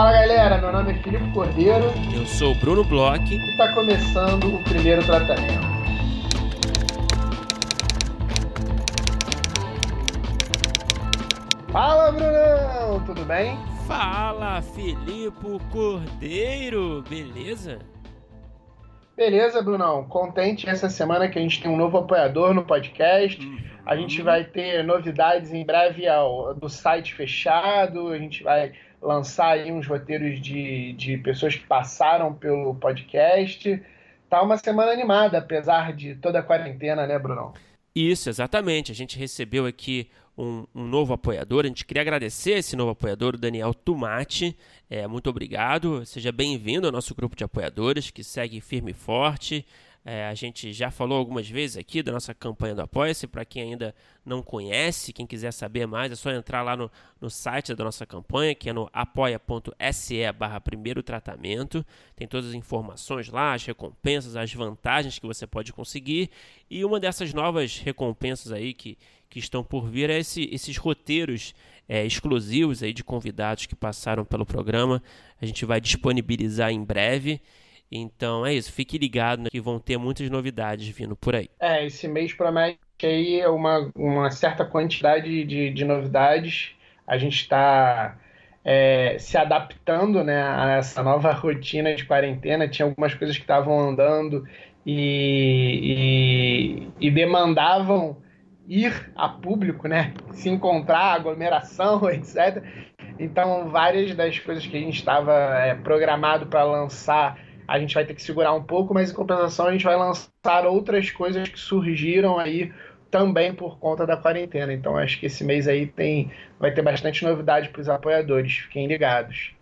Fala galera, meu nome é Filipe Cordeiro. Eu sou o Bruno Bloch. E está começando o primeiro tratamento. Fala Brunão, tudo bem? Fala Filipe Cordeiro, beleza? Beleza, Brunão. Contente essa semana que a gente tem um novo apoiador no podcast. Uhum. A gente vai ter novidades em breve ao, do site fechado. A gente vai lançar aí uns roteiros de, de pessoas que passaram pelo podcast. Tá uma semana animada, apesar de toda a quarentena, né, Brunão? Isso, exatamente. A gente recebeu aqui um, um, novo apoiador. A gente queria agradecer esse novo apoiador, o Daniel Tumati. É, muito obrigado. Seja bem-vindo ao nosso grupo de apoiadores que segue firme e forte. É, a gente já falou algumas vezes aqui da nossa campanha do Apoia-se. Para quem ainda não conhece, quem quiser saber mais, é só entrar lá no, no site da nossa campanha, que é no apoia.se barra primeiro tratamento. Tem todas as informações lá, as recompensas, as vantagens que você pode conseguir. E uma dessas novas recompensas aí que, que estão por vir é esse, esses roteiros é, exclusivos aí de convidados que passaram pelo programa. A gente vai disponibilizar em breve. Então é isso, fique ligado né, que vão ter muitas novidades vindo por aí. É, esse mês promete aí uma, uma certa quantidade de, de novidades. A gente está é, se adaptando né, a essa nova rotina de quarentena. Tinha algumas coisas que estavam andando e, e, e, demandavam ir a público, né? Se encontrar, aglomeração, etc. Então, várias das coisas que a gente estava é, programado para lançar a gente vai ter que segurar um pouco, mas em compensação a gente vai lançar outras coisas que surgiram aí também por conta da quarentena. Então acho que esse mês aí tem vai ter bastante novidade para os apoiadores, fiquem ligados.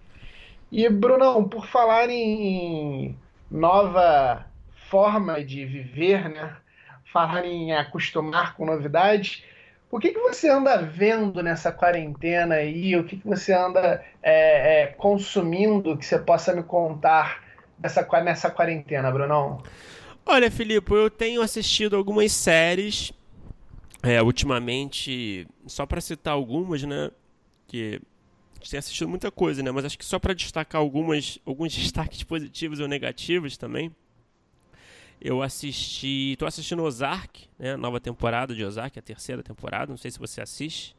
E Brunão, por falar em nova forma de viver, né? Falar em acostumar com novidades, o que, que você anda vendo nessa quarentena aí? O que, que você anda é, é, consumindo que você possa me contar nessa, nessa quarentena, Brunão? Olha, Filipe, eu tenho assistido algumas séries é, ultimamente, só para citar algumas, né? Que a gente tem assistido muita coisa, né? Mas acho que só para destacar algumas, alguns destaques positivos ou negativos também. Eu assisti. Tô assistindo Ozark, né? Nova temporada de Ozark, a terceira temporada. Não sei se você assiste.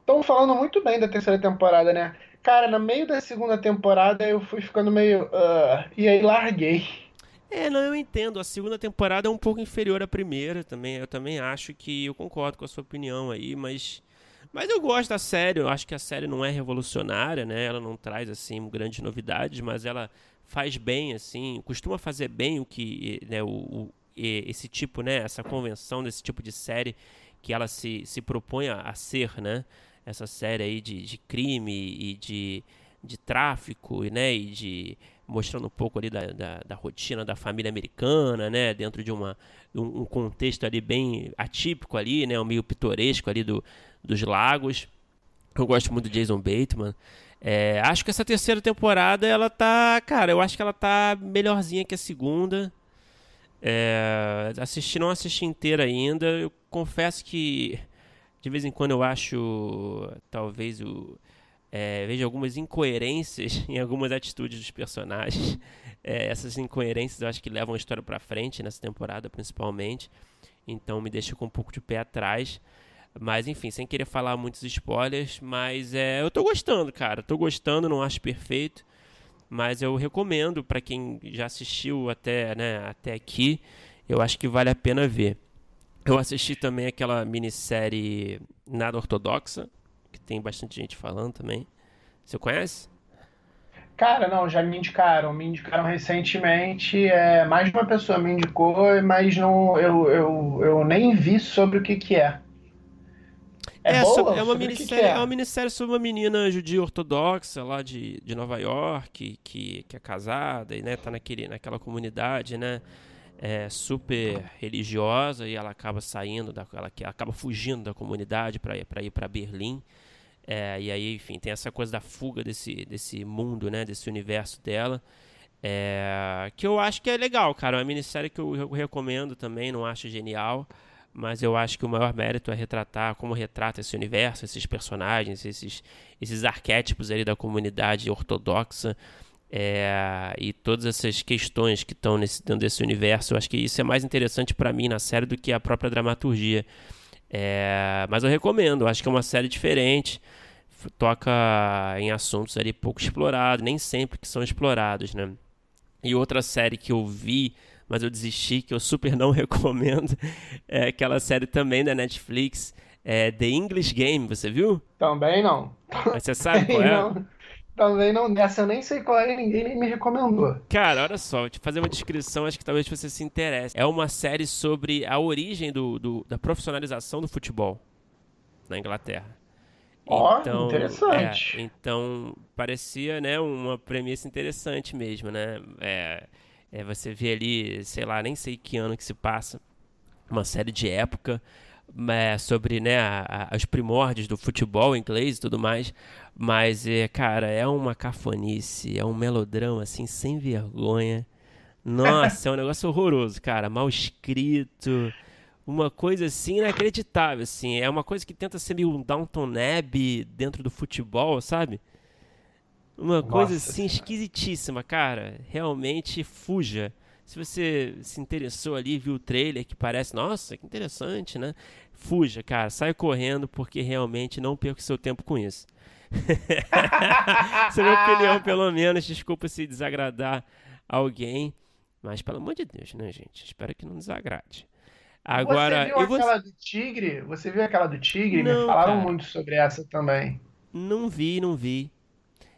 Estão falando muito bem da terceira temporada, né? Cara, no meio da segunda temporada eu fui ficando meio. Uh, e aí larguei. É, não, eu entendo. A segunda temporada é um pouco inferior à primeira também. Eu também acho que eu concordo com a sua opinião aí, mas. Mas eu gosto da série, eu acho que a série não é revolucionária, né? Ela não traz, assim, grandes novidades, mas ela faz bem, assim, costuma fazer bem o que, né, o, o esse tipo, né, essa convenção desse tipo de série que ela se, se propõe a ser, né? Essa série aí de, de crime e de, de tráfico, né? E de mostrando um pouco ali da, da, da, rotina da família americana, né? Dentro de uma, um, um, contexto ali bem atípico ali, né? Um meio pitoresco ali do, dos lagos. Eu gosto muito do Jason Bateman. É, acho que essa terceira temporada, ela tá... Cara, eu acho que ela tá melhorzinha que a segunda. É, assisti, não assisti inteira ainda. Eu confesso que de vez em quando eu acho, talvez, o, é, vejo algumas incoerências em algumas atitudes dos personagens. É, essas incoerências eu acho que levam a história para frente nessa temporada, principalmente. Então me deixa com um pouco de pé atrás. Mas enfim, sem querer falar muitos spoilers, mas é, eu tô gostando, cara. Tô gostando, não acho perfeito, mas eu recomendo para quem já assistiu até, né, até aqui, eu acho que vale a pena ver. Eu assisti também aquela minissérie Nada Ortodoxa, que tem bastante gente falando também. Você conhece? Cara, não, já me indicaram. Me indicaram recentemente. É, mais de uma pessoa me indicou, mas não, eu, eu, eu nem vi sobre o que, que é. É, é, boa? é, uma minissérie, que que é? é? uma minissérie sobre uma menina judia ortodoxa lá de, de Nova York, que, que é casada e né, tá naquele, naquela comunidade, né? É, super religiosa e ela acaba saindo, da, ela, acaba fugindo da comunidade para ir para Berlim. É, e aí, enfim, tem essa coisa da fuga desse, desse mundo, né, desse universo dela. É, que eu acho que é legal, cara. É uma minissérie que eu, eu recomendo também, não acho genial. mas eu acho que o maior mérito é retratar como retrata esse universo, esses personagens, esses, esses arquétipos ali da comunidade ortodoxa é, e todas essas questões que estão dentro desse universo. Eu acho que isso é mais interessante para mim na série do que a própria dramaturgia. É, mas eu recomendo, acho que é uma série diferente, toca em assuntos ali pouco explorados, nem sempre que são explorados, né? E outra série que eu vi mas eu desisti, que eu super não recomendo. É aquela série também da Netflix, é The English Game, você viu? Também não. Mas você sabe qual é? Não. Também não, nessa eu nem sei qual é, ninguém nem me recomendou. Cara, olha só, vou te fazer uma descrição, acho que talvez você se interesse. É uma série sobre a origem do, do da profissionalização do futebol na Inglaterra. Ó, oh, então, interessante. É, então, parecia, né, uma premissa interessante mesmo, né? É, é, você vê ali, sei lá, nem sei que ano que se passa, uma série de época é, sobre né, a, a, os primórdios do futebol inglês e tudo mais. Mas, é, cara, é uma cafonice, é um melodrama assim, sem vergonha. Nossa, é um negócio horroroso, cara. Mal escrito. Uma coisa assim inacreditável, assim. É uma coisa que tenta ser meio um Downton Abbey dentro do futebol, sabe? Uma Nossa coisa assim esquisitíssima, cara. Realmente fuja. Se você se interessou ali, viu o trailer que parece, nossa, que interessante, né? Fuja, cara, sai correndo porque realmente não perca seu tempo com isso. Essa é a minha opinião, pelo menos. Desculpa se desagradar alguém, mas pelo amor de Deus, né, gente? Espero que não desagrade. Agora, você viu aquela do Tigre? Você viu aquela do Tigre? Não, Me falaram cara. muito sobre essa também. Não vi, não vi.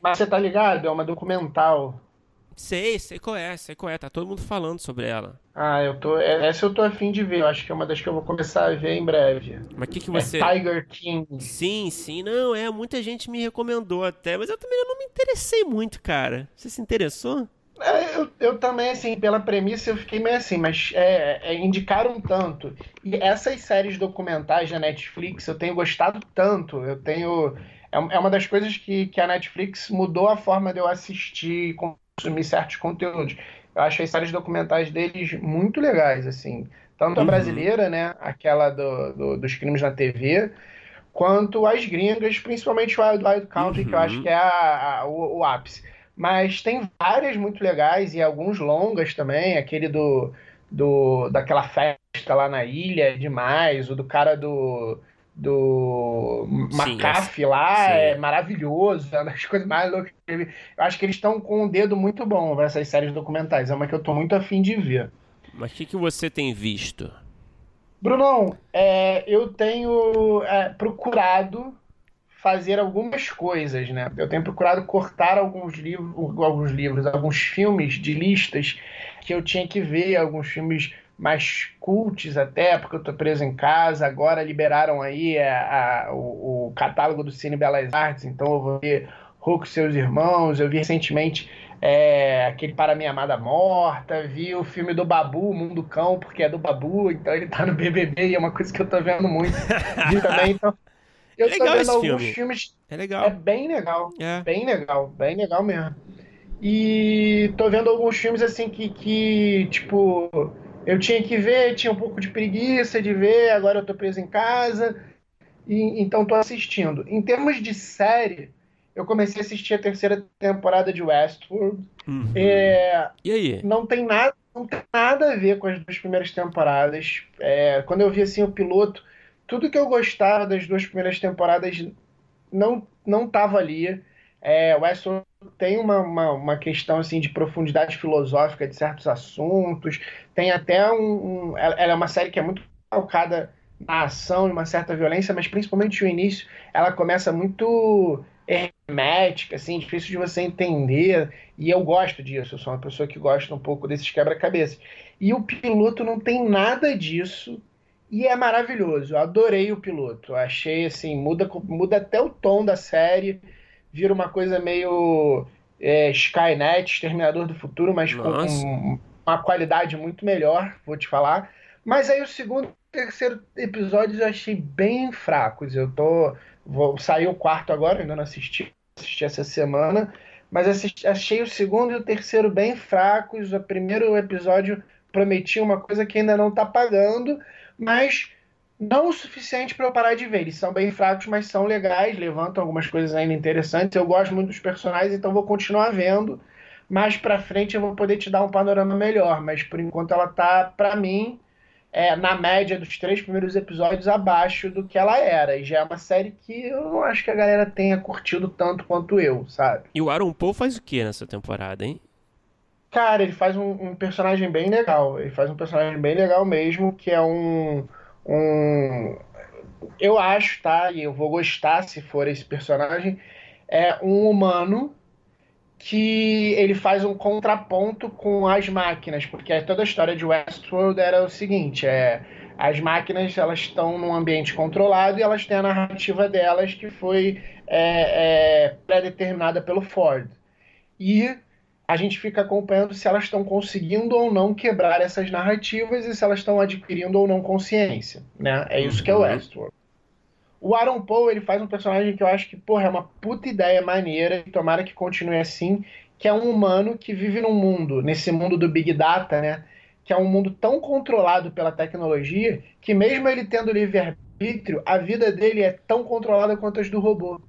Mas você tá ligado? É uma documental. Sei, sei qual é, sei qual é. Tá todo mundo falando sobre ela. Ah, eu tô. É, essa eu tô afim de ver. Eu acho que é uma das que eu vou começar a ver em breve. Mas o que, que você. É Tiger King. Sim, sim. Não, é. Muita gente me recomendou até. Mas eu também não me interessei muito, cara. Você se interessou? É, eu, eu também, assim, pela premissa eu fiquei meio assim, mas é, é, indicaram tanto. E essas séries documentais da Netflix eu tenho gostado tanto. Eu tenho é, é uma das coisas que, que a Netflix mudou a forma de eu assistir e consumir certos conteúdos. Eu achei as séries documentais deles muito legais, assim. Tanto a uhum. brasileira, né? Aquela do, do, dos crimes na TV, quanto as gringas, principalmente o Wild Wild Country, uhum. que eu acho uhum. que é a, a, o, o, ápice. Mas tem várias muito legais e alguns longas também. Aquele do, do daquela festa lá na ilha, é demais. O do cara do do McAfee lá sim. é maravilhoso, é uma das coisas mais loucas que eu acho que eles estão com um dedo muito bom nessas séries documentais, é uma que eu tô muito afim de ver. Mas o que, que você tem visto? Brunão, é, eu tenho é, procurado fazer algumas coisas, né? Eu tenho procurado cortar alguns livros, alguns livros, alguns filmes de listas que eu tinha que ver, alguns filmes mais cults até, porque eu tô preso em casa. Agora liberaram aí a, é, a, o, o, catálogo do Cine Belas Artes, então eu vou ver Hulk e seus irmãos. Eu vi recentemente é, aquele Para Minha Amada Morta, vi o filme do Babu, Mundo Cão, porque é do Babu, então ele tá no BBB e é uma coisa que eu tô vendo muito. Vi também, então. Eu é tô vendo alguns filme. filmes. É legal. É bem legal. É. Bem legal, bem legal mesmo. E tô vendo alguns filmes assim que, que tipo eu tinha que ver, tinha um pouco de preguiça de ver, agora eu tô preso em casa, e, então tô assistindo. Em termos de série, eu comecei a assistir a terceira temporada de Westworld. Uhum. É, e aí? Não tem nada, não tem nada a ver com as duas primeiras temporadas. É, quando eu vi assim o piloto, tudo que eu gostava das duas primeiras temporadas não não tava ali. É, Westworld tem uma, uma, uma, questão assim de profundidade filosófica de certos assuntos. Tem até um, um, Ela é uma série que é muito calcada na ação e uma certa violência, mas principalmente o início, ela começa muito hermética, assim, difícil de você entender. E eu gosto disso, eu sou uma pessoa que gosta um pouco desses quebra-cabeças. E o piloto não tem nada disso. E é maravilhoso. Eu adorei o piloto. Achei assim, muda, muda até o tom da série vira uma coisa meio é, Skynet, Exterminador do Futuro, mas Nossa. com uma qualidade muito melhor, vou te falar. Mas aí o segundo e terceiro episódios eu achei bem fracos. Eu tô. Vou sair o quarto agora, ainda não assisti, assisti essa semana. Mas assisti, achei o segundo e o terceiro bem fracos. O primeiro episódio prometia uma coisa que ainda não tá pagando, mas Não o suficiente para eu parar de ver. Eles são bem fracos, mas são legais, levantam algumas coisas ainda interessantes. Eu gosto muito dos personagens, então vou continuar vendo. Mais pra frente eu vou poder te dar um panorama melhor, mas por enquanto ela tá, pra mim, é, na média dos três primeiros episódios abaixo do que ela era. E já é uma série que eu não acho que a galera tenha curtido tanto quanto eu, sabe? E o Aaron Paul faz o que nessa temporada, hein? Cara, ele faz um, um, personagem bem legal. Ele faz um personagem bem legal mesmo, que é um. Um eu acho, tá? E eu vou gostar se for esse personagem. É um humano que ele faz um contraponto com as máquinas, porque toda a história de Westworld era o seguinte, é as máquinas elas estão num ambiente controlado e elas têm a narrativa delas que foi é, é, pré-determinada pelo Ford. E a gente fica acompanhando se elas estão conseguindo ou não quebrar essas narrativas e se elas estão adquirindo ou não consciência. Né? É isso que é o uhum. Westworld. O Aaron Paul, ele faz um personagem que eu acho que, porra, é uma puta ideia maneira, e tomara que continue assim, que é um humano que vive num mundo, nesse mundo do Big Data, né? Que é um mundo tão controlado pela tecnologia, que mesmo ele tendo livre-arbítrio, a vida dele é tão controlada quanto as do robô.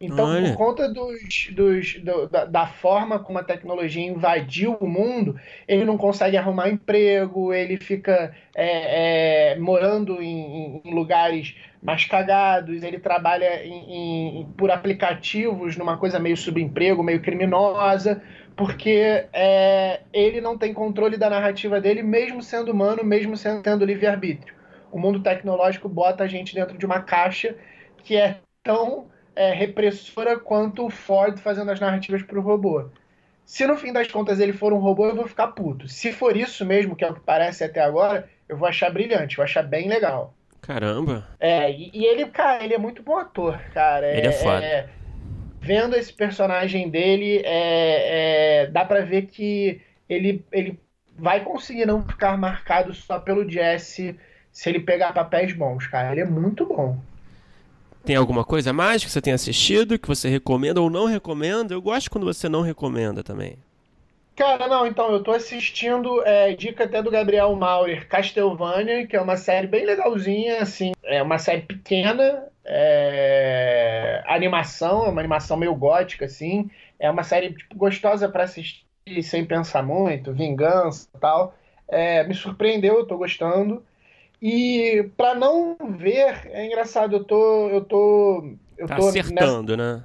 Então, Olha. por conta dos, dos, do, da, da, forma como a tecnologia invadiu o mundo, ele não consegue arrumar emprego, ele fica é, é, morando em, em, lugares mais cagados, ele trabalha em, em, por aplicativos numa coisa meio subemprego, meio criminosa, porque é, ele não tem controle da narrativa dele, mesmo sendo humano, mesmo sendo, tendo livre-arbítrio. O mundo tecnológico bota a gente dentro de uma caixa que é tão é, repressora quanto o Ford fazendo as narrativas para o robô. Se no fim das contas ele for um robô, eu vou ficar puto. Se for isso mesmo, que é o que parece até agora, eu vou achar brilhante, vou achar bem legal. Caramba! É, e, e ele, cara, ele é muito bom ator, cara. Ele é, é foda. É, vendo esse personagem dele, é, é, dá pra ver que ele, ele vai conseguir não ficar marcado só pelo Jesse se ele pegar papéis bons, cara. Ele é muito bom. Tem alguma coisa mais que você tenha assistido, que você recomenda ou não recomenda? Eu gosto quando você não recomenda também. Cara, não, então, eu tô assistindo, é, dica até do Gabriel Maurer, Castlevania, que é uma série bem legalzinha, assim, é uma série pequena, é, animação, é uma animação meio gótica, assim, é uma série tipo, gostosa para assistir sem pensar muito, vingança e tal. É, me surpreendeu, eu tô gostando. E para não ver, é engraçado, eu tô. Eu tô. Eu tá tô acertando, nessa... né?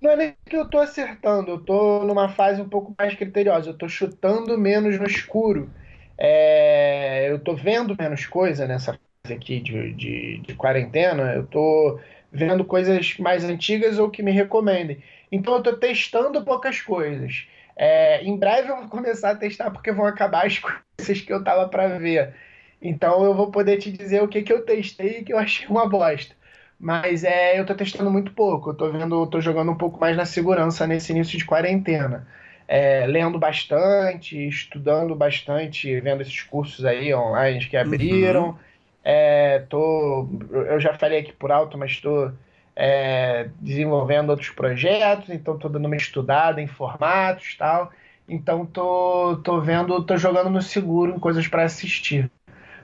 Não é nem que eu tô acertando, eu tô numa fase um pouco mais criteriosa, eu tô chutando menos no escuro. É... eu tô vendo menos coisa nessa fase aqui de, de, de quarentena, eu tô vendo coisas mais antigas ou que me recomendem. Então eu tô testando poucas coisas. É... em breve eu vou começar a testar porque vão acabar as coisas que eu tava para ver. Então eu vou poder te dizer o que, que eu testei e que eu achei uma bosta. Mas é, eu tô testando muito pouco. Eu tô vendo, tô jogando um pouco mais na segurança nesse início de quarentena. É, lendo bastante, estudando bastante, vendo esses cursos aí online que abriram. Uhum. É, tô, eu já falei aqui por alto, mas estou é, desenvolvendo outros projetos, então estou dando uma estudada em formatos tal. Então tô, tô vendo, tô jogando no seguro em coisas para assistir.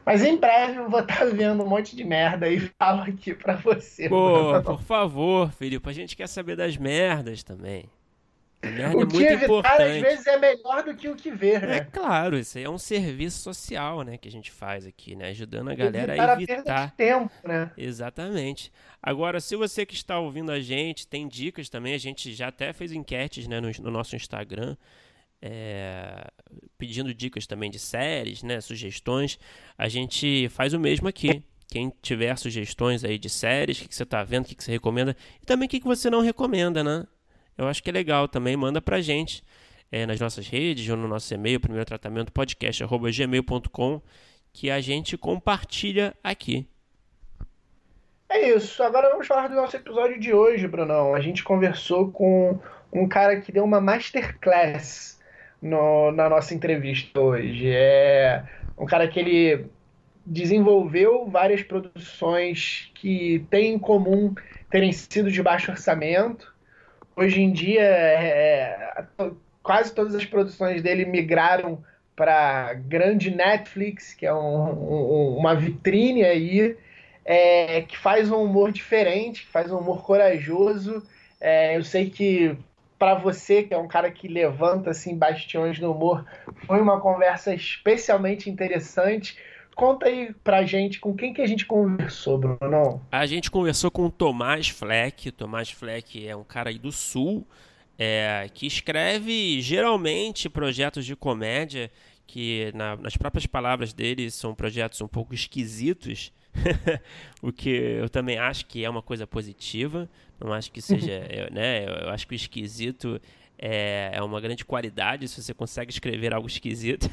Mas em breve eu vou estar vendo um monte de merda e falo aqui pra você. Pô, por favor, Felipe, a gente quer saber das merdas também. A merda o é muito evitar, importante. às vezes é melhor do que o que ver, né? É claro, isso aí é um serviço social, né, que a gente faz aqui, né, ajudando a galera evitar a evitar a tempo, né? Exatamente. Agora, se você que está ouvindo a gente tem dicas também, a gente já até fez enquetes, né, no, no nosso Instagram é, pedindo dicas também de séries, né, sugestões, a gente faz o mesmo aqui. Quem tiver sugestões aí de séries, o que, que você está vendo, o que, que você recomenda, e também o que, que você não recomenda, né? Eu acho que é legal também, manda pra gente é, nas nossas redes ou no nosso e-mail, primeiro tratamento podcast, gmail.com, que a gente compartilha aqui. É isso. Agora vamos falar do nosso episódio de hoje, Brunão. A gente conversou com um cara que deu uma masterclass no, na nossa entrevista hoje. É um cara que ele desenvolveu várias produções que têm em comum terem sido de baixo orçamento. Hoje em dia, é, é quase todas as produções dele migraram para grande Netflix, que é um, um, uma vitrine aí. é, que faz um humor diferente, que faz um humor corajoso. É, eu sei que para você, que é um cara que levanta assim bastiões no humor, foi uma conversa especialmente interessante. Conta aí pra gente com quem que a gente conversou, Bruno. A gente conversou com o Tomás Fleck. Tomás Fleck é um cara aí do Sul, é, que escreve geralmente projetos de comédia que, na, nas próprias palavras dele, são projetos um pouco esquisitos. o que eu também acho que é uma coisa positiva. Não acho que seja, eu, né? Eu acho que o esquisito é, é uma grande qualidade se você consegue escrever algo esquisito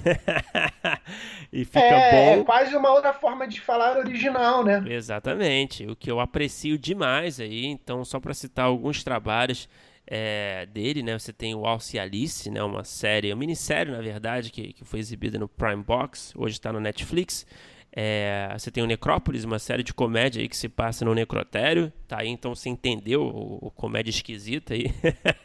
e fica é, bom. É quase uma outra forma de falar original, né? Exatamente. O que eu aprecio demais aí. Então, só para citar alguns trabalhos é, dele, né? Você tem o Alce Alice, né? Uma série, uma minissérie, na verdade, que, que foi exibida no Prime Box, hoje está no Netflix. É, você tem o Necrópolis, uma série de comédia aí que se passa no necrotério, tá aí, então você entendeu o, o comédia esquisita aí.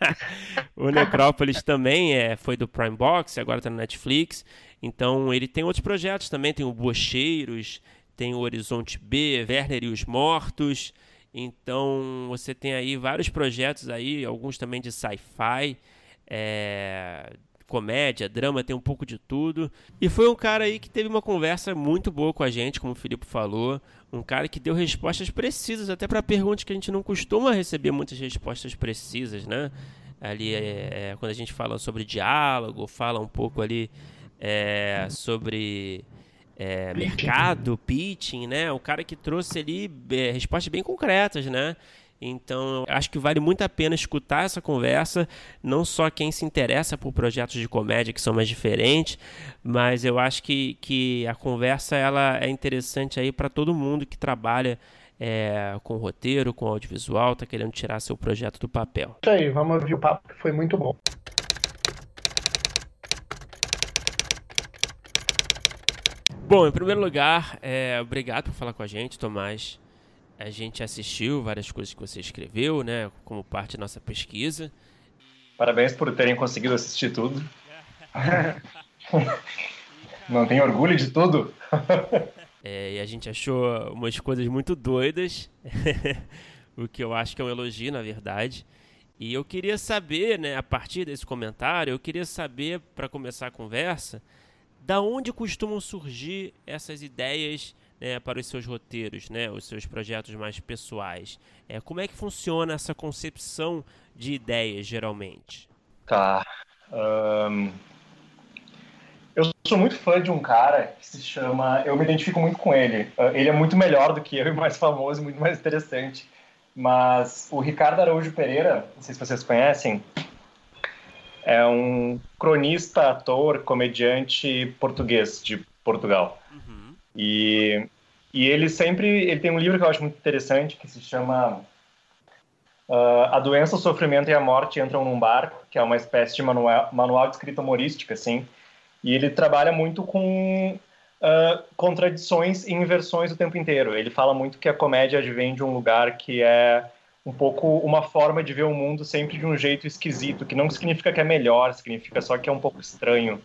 o Necrópolis também é, foi do Prime Box, agora tá no Netflix. Então ele tem outros projetos também, tem o Bocheiros, tem o Horizonte B, Werner e os Mortos. Então você tem aí vários projetos aí, alguns também de sci-fi. É, comédia, drama, tem um pouco de tudo. E foi um cara aí que teve uma conversa muito boa com a gente, como o Filipe falou. Um cara que deu respostas precisas, até para perguntas que a gente não costuma receber muitas respostas precisas, né? Ali, é, é, quando a gente fala sobre diálogo, fala um pouco ali é, sobre é, mercado, pitching, né? O cara que trouxe ali é, respostas bem concretas, né? Então, acho que vale muito a pena escutar essa conversa, não só quem se interessa por projetos de comédia que são mais diferentes, mas eu acho que, que a conversa ela é interessante aí para todo mundo que trabalha é, com roteiro, com audiovisual, está querendo tirar seu projeto do papel. Isso aí, vamos ouvir o papo que foi muito bom. Bom, em primeiro lugar, é, obrigado por falar com a gente, Tomás. A gente assistiu várias coisas que você escreveu, né, como parte da nossa pesquisa. Parabéns por terem conseguido assistir tudo. Não tem orgulho de tudo? é, e a gente achou umas coisas muito doidas, o que eu acho que é um elogio, na verdade. E eu queria saber, né, a partir desse comentário, eu queria saber, para começar a conversa, da onde costumam surgir essas ideias né, para os seus roteiros, né, os seus projetos mais pessoais. É, como é que funciona essa concepção de ideias, geralmente? Tá. Um... Eu sou muito fã de um cara que se chama. Eu me identifico muito com ele. Ah, ele é muito melhor do que eu e mais famoso, muito mais interessante. Mas o Ricardo Araújo Pereira, não sei se vocês conhecem, é um cronista, ator, comediante português de Portugal. Uhum. E e ele sempre ele tem um livro que eu acho muito interessante que se chama uh, A Doença, o Sofrimento e a Morte Entram num Barco, que é uma espécie de manual, manual de escrita humorística, assim. E ele trabalha muito com uh, contradições e inversões o tempo inteiro. Ele fala muito que a comédia advém de um lugar que é um pouco uma forma de ver o mundo sempre de um jeito esquisito, que não significa que é melhor, significa só que é um pouco estranho.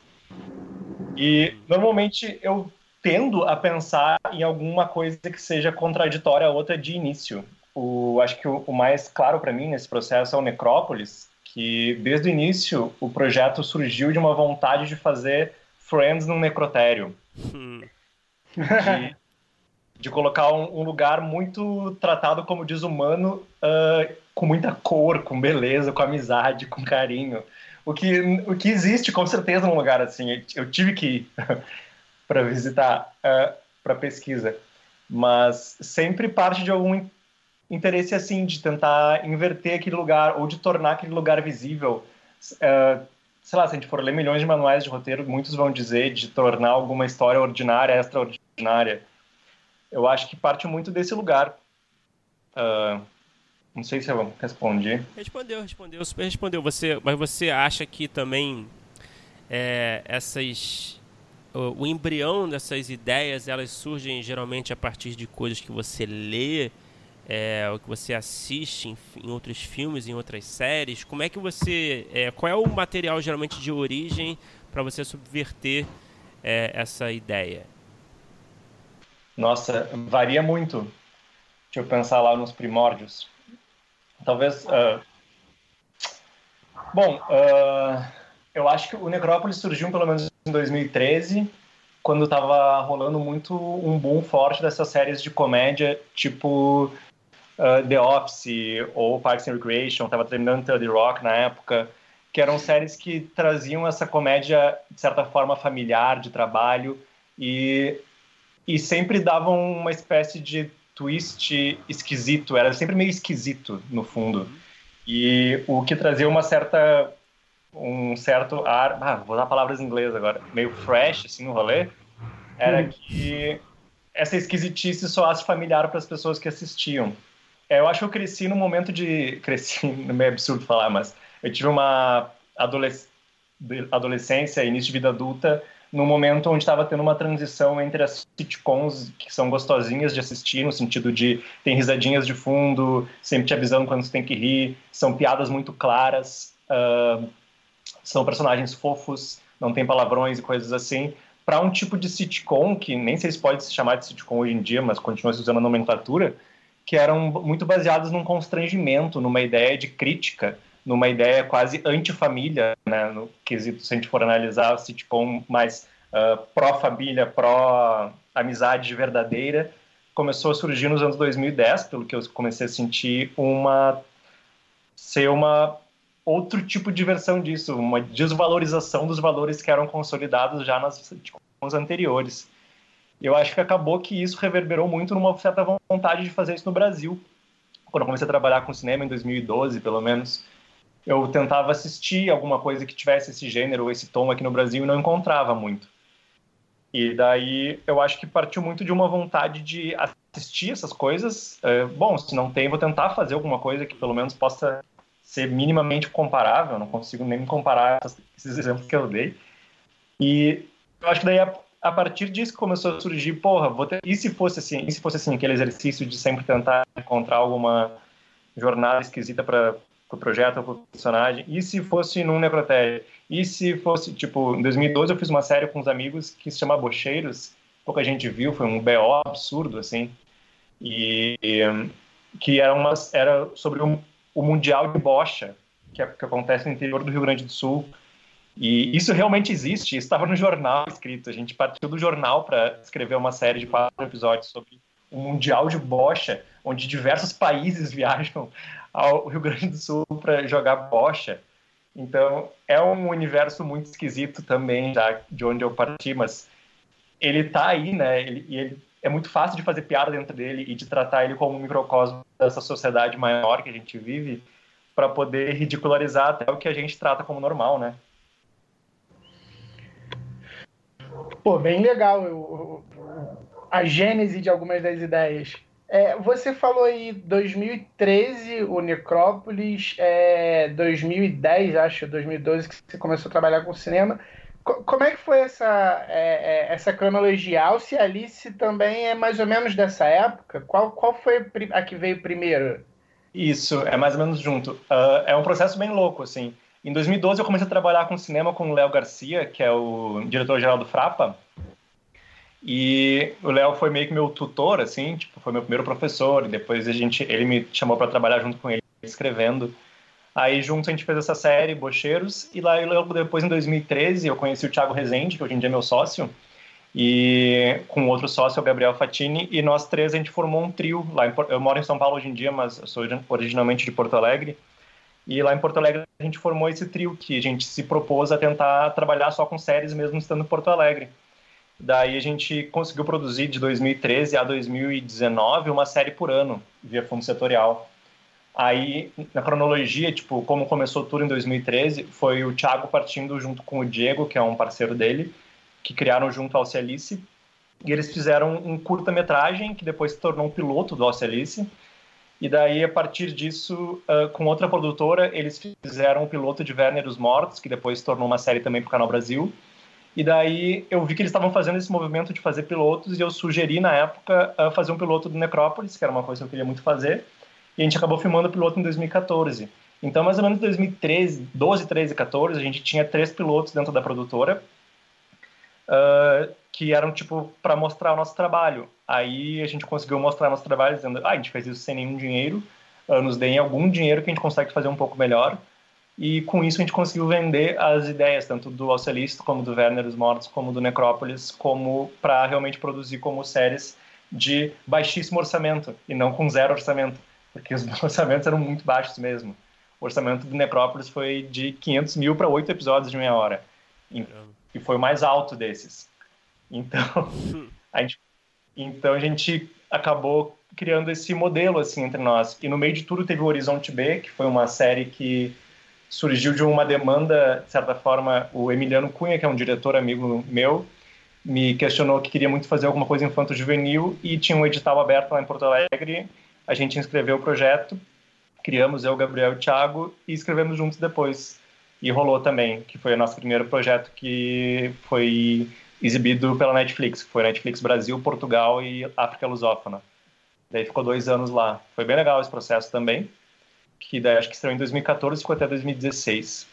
E normalmente eu tendo a pensar em alguma coisa que seja contraditória a outra de início. O, acho que o, o mais claro para mim nesse processo é o Necrópolis, que desde o início o projeto surgiu de uma vontade de fazer Friends num necrotério. de, de, colocar um, um, lugar muito tratado como desumano, uh, com muita cor, com beleza, com amizade, com carinho. O que, o que existe com certeza num lugar assim. Eu tive que ir. para visitar, uh, é, para pesquisa. Mas sempre parte de algum interesse assim, de tentar inverter aquele lugar ou de tornar aquele lugar visível. Uh, sei lá, se a gente for ler milhões de manuais de roteiro, muitos vão dizer de tornar alguma história ordinária extraordinária. Eu acho que parte muito desse lugar. Uh, não sei se eu respondi. Respondeu, respondeu, super respondeu. Você, mas você acha que também é, essas o, o embrião dessas ideias elas surgem geralmente a partir de coisas que você lê, é, o que você assiste em, em, outros filmes, em outras séries. Como é que você, é, qual é o material geralmente de origem para você subverter é, essa ideia? Nossa, varia muito. Deixa eu pensar lá nos primórdios. Talvez. Uh... Bom, uh... eu acho que o Necrópolis surgiu pelo menos em 2013, quando estava rolando muito um boom forte dessas séries de comédia, tipo uh, The Office ou Parks and Recreation, estava terminando The Rock na época, que eram séries que traziam essa comédia, de certa forma, familiar, de trabalho, e, e sempre davam uma espécie de twist esquisito, era sempre meio esquisito, no fundo. E o que trazia uma certa um certo ar, ah, vou dar palavras em inglês agora, meio fresh assim no rolê, era hum. que essa esquisitice soasse familiar para as pessoas que assistiam. É, eu acho que eu cresci no momento de. Cresci, é meio absurdo falar, mas eu tive uma adolesc... adolescência, início de vida adulta, no momento onde estava tendo uma transição entre as sitcoms que são gostosinhas de assistir, no sentido de tem risadinhas de fundo, sempre te avisando quando você tem que rir, são piadas muito claras, uh, são personagens fofos, não tem palavrões e coisas assim, para um tipo de sitcom que nem sei se pode se chamar de sitcom hoje em dia, mas continua se usando a nomenclatura, que eram muito baseados num constrangimento, numa ideia de crítica, numa ideia quase anti-família, né, no quesito, se a gente for analisar o sitcom mais uh, pró-família, pró-amizade verdadeira, começou a surgir nos anos 2010, pelo que eu comecei a sentir uma ser uma outro tipo de versão disso, uma desvalorização dos valores que eram consolidados já nas sitcoms anteriores eu acho que acabou que isso reverberou muito numa certa vontade de fazer isso no Brasil. Quando eu comecei a trabalhar com cinema em 2012, pelo menos, eu tentava assistir alguma coisa que tivesse esse gênero ou esse tom aqui no Brasil e não encontrava muito. E daí eu acho que partiu muito de uma vontade de assistir essas coisas. É, bom, se não tem, vou tentar fazer alguma coisa que pelo menos possa ser minimamente comparável. Não consigo nem comparar esses exemplos que eu dei. E eu acho que daí a partir disso começou a surgir, porra, ter... e se fosse assim, e se fosse assim, aquele exercício de sempre tentar encontrar alguma jornada esquisita para o pro projeto ou pro personagem, e se fosse num necrotério, e se fosse, tipo, em 2012 eu fiz uma série com uns amigos que se chama Bocheiros, pouca gente viu, foi um BO absurdo, assim, e, e que era, uma, era sobre o, o Mundial de Bocha, que, é, que acontece no interior do Rio Grande do Sul, e isso realmente existe, isso estava no jornal escrito. A gente partiu do jornal para escrever uma série de quatro episódios sobre o Mundial de Bocha, onde diversos países viajam ao Rio Grande do Sul para jogar bocha. Então, é um universo muito esquisito também, já de onde eu parti, mas ele está aí, né? Ele, ele é muito fácil de fazer piada dentro dele e de tratar ele como um microcosmo dessa sociedade maior que a gente vive, para poder ridicularizar até o que a gente trata como normal, né? Pô, bem legal eu, a gênese de algumas das ideias. É, você falou aí 2013, o Necrópolis, é, 2010, acho, 2012, que você começou a trabalhar com cinema. Como é que foi essa, é, é, essa cronologia? Alce e Alice também é mais ou menos dessa época? Qual, qual foi a que veio primeiro? Isso, é mais ou menos junto. Uh, é um processo bem louco, assim. Em 2012 eu comecei a trabalhar com cinema com o Léo Garcia, que é o diretor-geral do Frapa. E o Léo foi meio que meu tutor, assim, tipo, foi meu primeiro professor. E depois a gente, ele me chamou para trabalhar junto com ele, escrevendo. Aí junto a gente fez essa série, Bocheiros. E lá logo depois, em 2013, eu conheci o Thiago Rezende, que hoje em dia é meu sócio. E com outro sócio, o Gabriel Fatini. E nós três, a gente formou um trio. Lá em, eu moro em São Paulo hoje em dia, mas sou originalmente de Porto Alegre. E lá em Porto Alegre a gente formou esse trio que a gente se propôs a tentar trabalhar só com séries mesmo estando em Porto Alegre. Daí a gente conseguiu produzir de 2013 a 2019 uma série por ano via fundo setorial. Aí, na cronologia, tipo, como começou tudo em 2013, foi o Thiago partindo junto com o Diego, que é um parceiro dele, que criaram junto ao Alice, e eles fizeram um curta-metragem que depois se tornou um piloto do Alice, e daí, a partir disso, uh, com outra produtora, eles fizeram o piloto de Werner os Mortos, que depois se tornou uma série também para o Canal Brasil. E daí eu vi que eles estavam fazendo esse movimento de fazer pilotos e eu sugeri na época uh, fazer um piloto do Necrópolis, que era uma coisa que eu queria muito fazer. E a gente acabou filmando o piloto em 2014. Então, mais ou menos em 2013, 12, 13, 14, a gente tinha três pilotos dentro da produtora. uh, que eram tipo para mostrar o nosso trabalho. Aí a gente conseguiu mostrar nosso trabalho dizendo, ah, a gente fez isso sem nenhum dinheiro, uh, nos deem algum dinheiro que a gente consegue fazer um pouco melhor. E com isso a gente conseguiu vender as ideias, tanto do Alcelisto, como do Werner os Mortos, como do Necrópolis, como para realmente produzir como séries de baixíssimo orçamento e não com zero orçamento, porque os orçamentos eram muito baixos mesmo. O orçamento do Necrópolis foi de 500 mil para oito episódios de meia hora. E foi o mais alto desses. Então, a gente, então a gente acabou criando esse modelo assim entre nós. E no meio de tudo teve o Horizonte B, que foi uma série que surgiu de uma demanda, de certa forma, o Emiliano Cunha, que é um diretor amigo meu, me questionou que queria muito fazer alguma coisa infanto-juvenil e tinha um edital aberto lá em Porto Alegre. A gente inscreveu o projeto, criamos eu, Gabriel e Thiago e escrevemos juntos depois. E rolou também, que foi o nosso primeiro projeto que foi exibido pela Netflix, que foi Netflix Brasil, Portugal e África Lusófona. Daí ficou dois anos lá. Foi bem legal esse processo também, que daí acho que estreou em 2014 e ficou até 2016.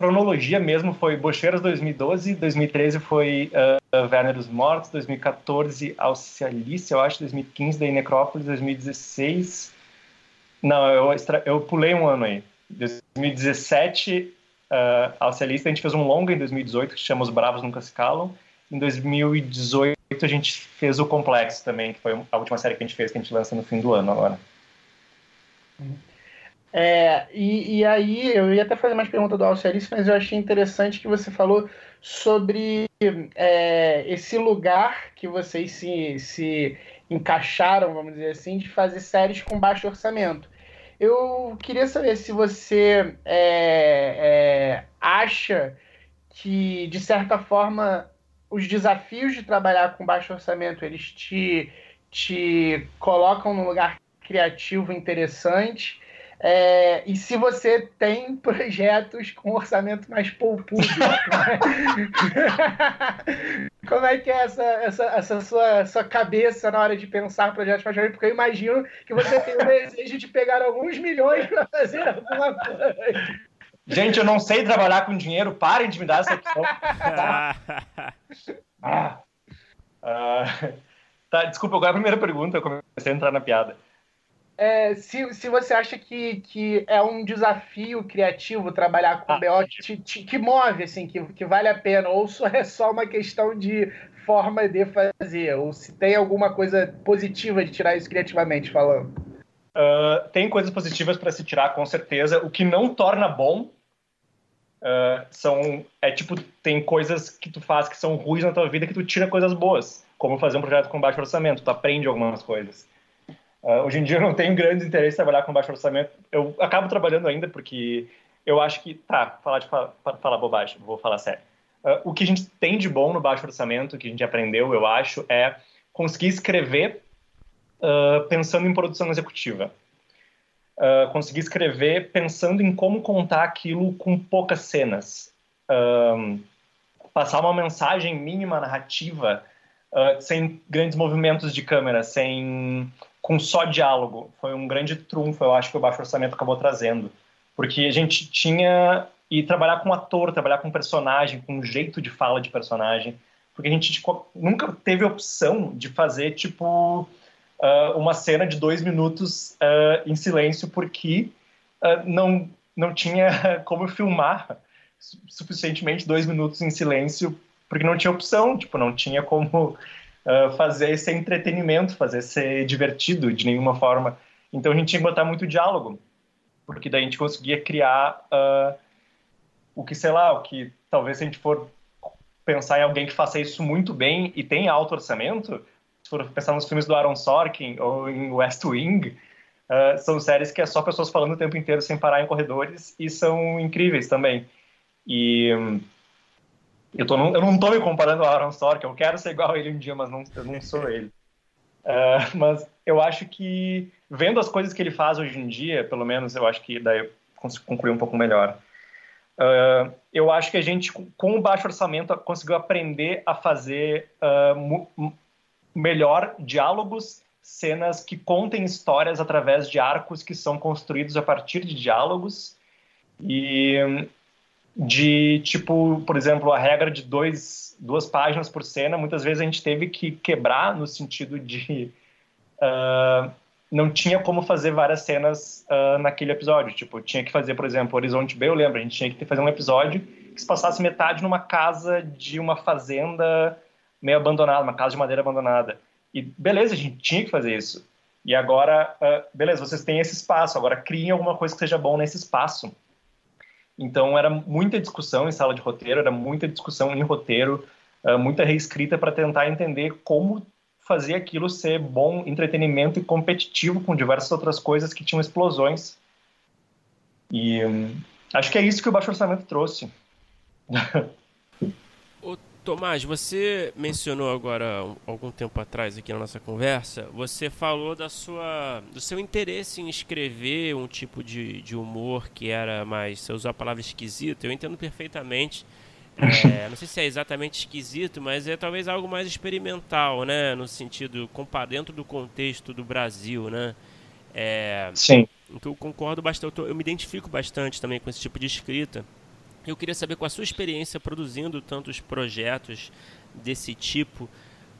Cronologia mesmo foi Bocheiras 2012, 2013 foi uh, Werner dos Mortos, 2014 Alcialice, eu acho, 2015 daí Necrópolis, 2016... Não, eu, extra... eu pulei um ano aí. 2017 uh, Alcialice, a gente fez um longa em 2018 que chama Os Bravos Nunca Se Calam, em 2018 a gente fez o Complexo também, que foi a última série que a gente fez, que a gente lança no fim do ano agora. É, e, e aí, eu ia até fazer mais pergunta do Alciarice, mas eu achei interessante que você falou sobre é, esse lugar que vocês se, se encaixaram, vamos dizer assim, de fazer séries com baixo orçamento. Eu queria saber se você é, é acha que, de certa forma, os desafios de trabalhar com baixo orçamento, eles te, te colocam num lugar criativo interessante. É, e se você tem projetos com orçamento mais poupudo, como é que é essa, essa, essa sua, sua cabeça na hora de pensar projetos mais Porque eu imagino que você tem o desejo de pegar alguns milhões para fazer alguma coisa. Gente, eu não sei trabalhar com dinheiro, parem de me dar essa opção. ah. Uh, tá, desculpa, agora a primeira pergunta, eu comecei a entrar na piada. É, se, se você acha que, que é um desafio criativo trabalhar com ah, BO que, que move, assim, que, que vale a pena, ou só é só uma questão de forma de fazer, ou se tem alguma coisa positiva de tirar isso criativamente falando. Uh, tem coisas positivas para se tirar, com certeza. O que não torna bom Uh, são é tipo tem coisas que tu faz que são ruins na tua vida que tu tira coisas boas como fazer um projeto com baixo orçamento tu aprende algumas coisas uh, hoje em dia eu não tenho grande interesse em trabalhar com baixo orçamento. Eu acabo trabalhando ainda porque eu acho que tá falar de falar, falar bobagem vou falar sério. Uh, o que a gente tem de bom no baixo orçamento que a gente aprendeu eu acho é conseguir escrever pensando em produção executiva. Uh, conseguir escrever pensando em como contar aquilo com poucas cenas. Passar uma mensagem mínima narrativa uh, sem grandes movimentos de câmera, sem com só diálogo. Foi um grande trunfo, eu acho que o baixo orçamento acabou trazendo. Porque a gente tinha. E trabalhar com ator, trabalhar com personagem, com um jeito de fala de personagem. Porque a gente tipo, nunca teve opção de fazer, tipo, uh, uma cena de dois minutos uh, em silêncio porque uh, não, não tinha como filmar suficientemente dois minutos em silêncio porque não tinha opção, tipo, não tinha como fazer esse entretenimento, fazer ser divertido de nenhuma forma. Então a gente tinha que botar muito diálogo, porque daí a gente conseguia criar o que, sei lá, o que talvez se a gente for pensar em alguém que faça isso muito bem e tem alto orçamento, se for pensar nos filmes do Aaron Sorkin ou em West Wing, uh, são séries que é só pessoas falando o tempo inteiro sem parar em corredores e são incríveis também. E eu, tô, eu não estou me comparando ao Aaron Sorkin, eu quero ser igual a ele um dia, mas não, eu não sou ele. Uh, mas eu acho que, vendo as coisas que ele faz hoje em dia, pelo menos eu acho que daí eu consigo concluir um pouco melhor. Uh, eu acho que a gente, com o baixo orçamento, conseguiu aprender a fazer uh, melhor diálogos, cenas que contem histórias através de arcos que são construídos a partir de diálogos. E de tipo, por exemplo, a regra de dois, duas páginas por cena, muitas vezes a gente teve que quebrar no sentido de uh, não tinha como fazer várias cenas uh, naquele episódio. Tipo, tinha que fazer, por exemplo, Horizonte B, eu lembro, a gente tinha que fazer um episódio que se passasse metade numa casa de uma fazenda meio abandonada, uma casa de madeira abandonada. E beleza, a gente tinha que fazer isso. E agora, uh, beleza, vocês têm esse espaço, agora criem alguma coisa que seja bom nesse espaço. Então era muita discussão em sala de roteiro, era muita discussão em roteiro, uh, muita reescrita para tentar entender como fazer aquilo ser bom entretenimento e competitivo com diversas outras coisas que tinham explosões. E um, acho que é isso que o baixo orçamento trouxe. Tomás, você mencionou agora algum tempo atrás aqui na nossa conversa, você falou da sua, do seu interesse em escrever um tipo de, de humor que era mais, você usou a palavra esquisito, eu entendo perfeitamente. É, não sei se é exatamente esquisito, mas é talvez algo mais experimental, né? No sentido, dentro do contexto do Brasil, né? É, Sim. Então eu concordo bastante, eu, eu me identifico bastante também com esse tipo de escrita. Eu queria saber, com a sua experiência produzindo tantos projetos desse tipo,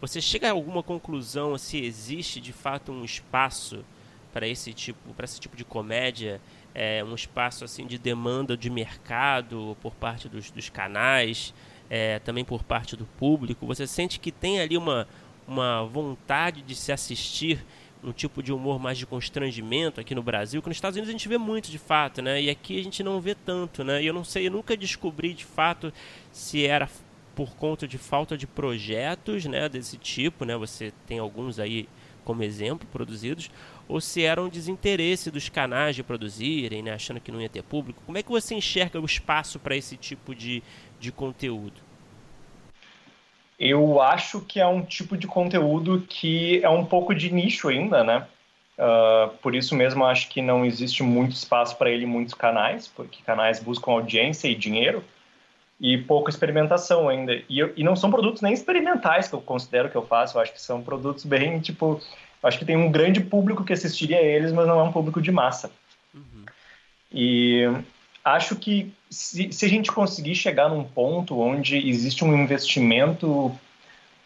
você chega a alguma conclusão se existe de fato um espaço para esse tipo, para esse tipo de comédia, é, um espaço assim de demanda de mercado por parte dos, dos canais, é, também por parte do público. Você sente que tem ali uma, uma vontade de se assistir um tipo de humor mais de constrangimento aqui no Brasil, que nos Estados Unidos a gente vê muito de fato, né? E aqui a gente não vê tanto, né? E eu não sei, eu nunca descobri de fato se era por conta de falta de projetos, né, desse tipo, né? Você tem alguns aí como exemplo produzidos, ou se era um desinteresse dos canais de produzirem, né, achando que não ia ter público. Como é que você enxerga o espaço para esse tipo de, de conteúdo? Eu acho que é um tipo de conteúdo que é um pouco de nicho ainda, né? Uh, por isso mesmo acho que não existe muito espaço para ele em muitos canais, porque canais buscam audiência e dinheiro e pouca experimentação ainda. E, eu, e não são produtos nem experimentais que eu considero que eu faço, eu acho que são produtos bem, tipo, acho que tem um grande público que assistiria a eles, mas não é um público de massa. Uhum. E acho que se, se, a gente conseguir chegar num ponto onde existe um investimento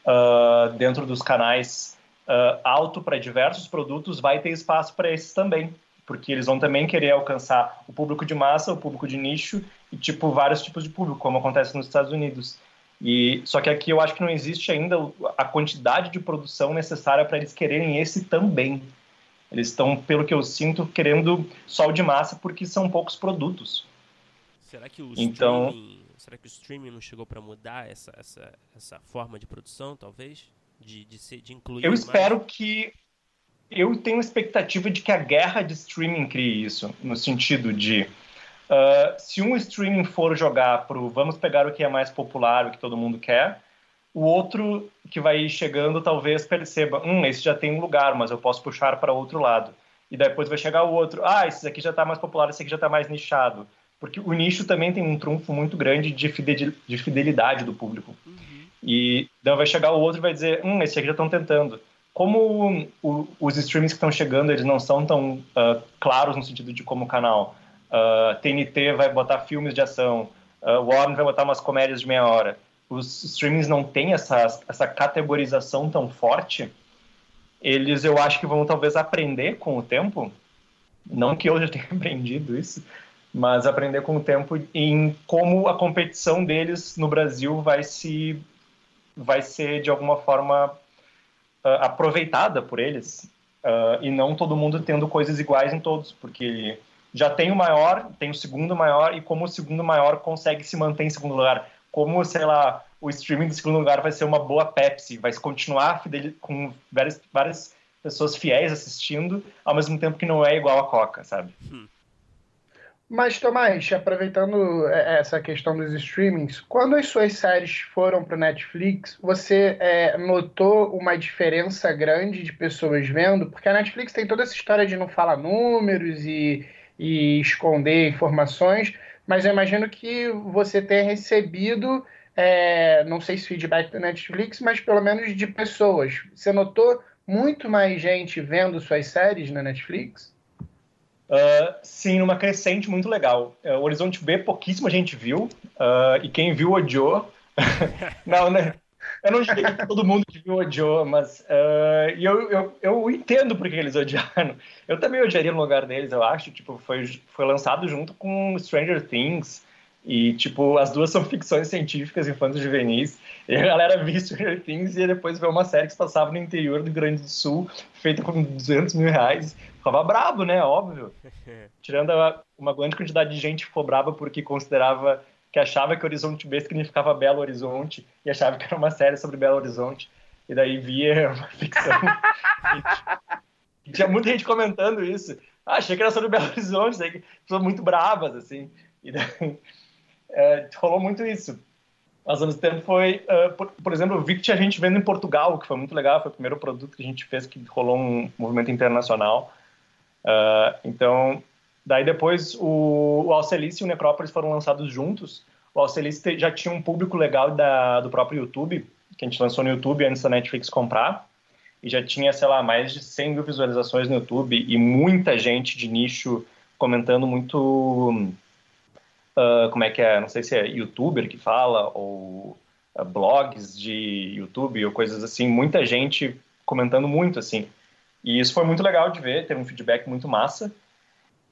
uh, dentro dos canais uh, alto para diversos produtos, vai ter espaço para esses também, porque eles vão também querer alcançar o público de massa, o público de nicho e tipo vários tipos de público, como acontece nos Estados Unidos. E só que aqui eu acho que não existe ainda a quantidade de produção necessária para eles quererem esse também. Eles estão, pelo que eu sinto, querendo sol de massa porque são poucos produtos. Será que o então, streaming, será que o streaming não chegou para mudar essa, essa, essa forma de produção, talvez? De, de, ser, de incluir Eu mais? espero que eu tenho expectativa de que a guerra de streaming crie isso, no sentido de uh, se um streaming for jogar pro vamos pegar o que é mais popular, o que todo mundo quer, o outro que vai chegando talvez perceba, hum, esse já tem um lugar, mas eu posso puxar para outro lado. E depois vai chegar o outro, ah, esse aqui já está mais popular, esse aqui já está mais nichado. Porque o nicho também tem um trunfo muito grande de fidelidade do público. Uhum. E então vai chegar o outro e vai dizer, hum, esse aqui já estão tentando. Como o, os streamings que estão chegando, eles não são tão uh, claros no sentido de como canal. Uh, ah, TNT vai botar filmes de ação, uh, Warner vai botar umas comédias de meia hora os streamings não têm essa, essa categorização tão forte, eles eu acho que vão talvez aprender com o tempo, não que eu já tenha aprendido isso, mas aprender com o tempo em como a competição deles no Brasil vai se vai ser de alguma forma uh, aproveitada por eles uh, e não todo mundo tendo coisas iguais em todos, porque já tem o maior, tem o segundo maior e como o segundo maior consegue se manter em segundo lugar como, sei lá, o streaming do segundo lugar vai ser uma boa Pepsi, vai continuar com várias, várias pessoas fiéis assistindo, ao mesmo tempo que não é igual a Coca, sabe? Hum. Mas, Tomás, aproveitando é, essa questão dos streamings, quando as suas séries foram para Netflix, você é, notou uma diferença grande de pessoas vendo? Porque a Netflix tem toda essa história de não falar números e, e esconder informações, mas eu imagino que você tenha recebido, é, não sei se feedback da Netflix, mas pelo menos de pessoas. Você notou muito mais gente vendo suas séries na Netflix? Uh, sim, numa crescente muito legal. Uh, Horizonte B pouquíssima gente viu, uh, e quem viu odiou. não, né? Eu não diria que todo mundo que viu odiou, mas eu, eu, eu entendo porque eles odiaram. Eu também odiaria no lugar deles, eu acho. Tipo, foi, foi lançado junto com Stranger Things, e, tipo, as duas são ficções científicas infantos juvenis. E a galera viu Stranger Things e depois vê uma série que se passava no interior do Rio Grande do Sul, feita com 200 mil reais. Ficava brabo, né? Óbvio. Tirando a, uma grande quantidade de gente que ficou brava porque considerava que achava que Horizonte B significava Belo Horizonte e achava que era uma série sobre Belo Horizonte. E daí via uma ficção. e, tinha muita gente comentando isso. Ah, achei que era sobre Belo Horizonte, pessoas muito bravas, assim. E daí, é, rolou muito isso. Mas mesmo tempo foi, uh, por, por, exemplo, eu vi que tinha gente vendo em Portugal, que foi muito legal, foi o primeiro produto que a gente fez que rolou um movimento internacional. Uh, então, daí depois o, o Alcelice e o Necrópolis foram lançados juntos. O Alcelice já tinha um público legal da, do próprio YouTube, que a gente lançou no YouTube antes da Netflix comprar. E já tinha, sei lá, mais de 100 mil visualizações no YouTube e muita gente de nicho comentando muito uh, como é que é, não sei se é youtuber que fala, ou uh, blogs de YouTube ou coisas assim, muita gente comentando muito, assim. E isso foi muito legal de ver, ter um feedback muito massa.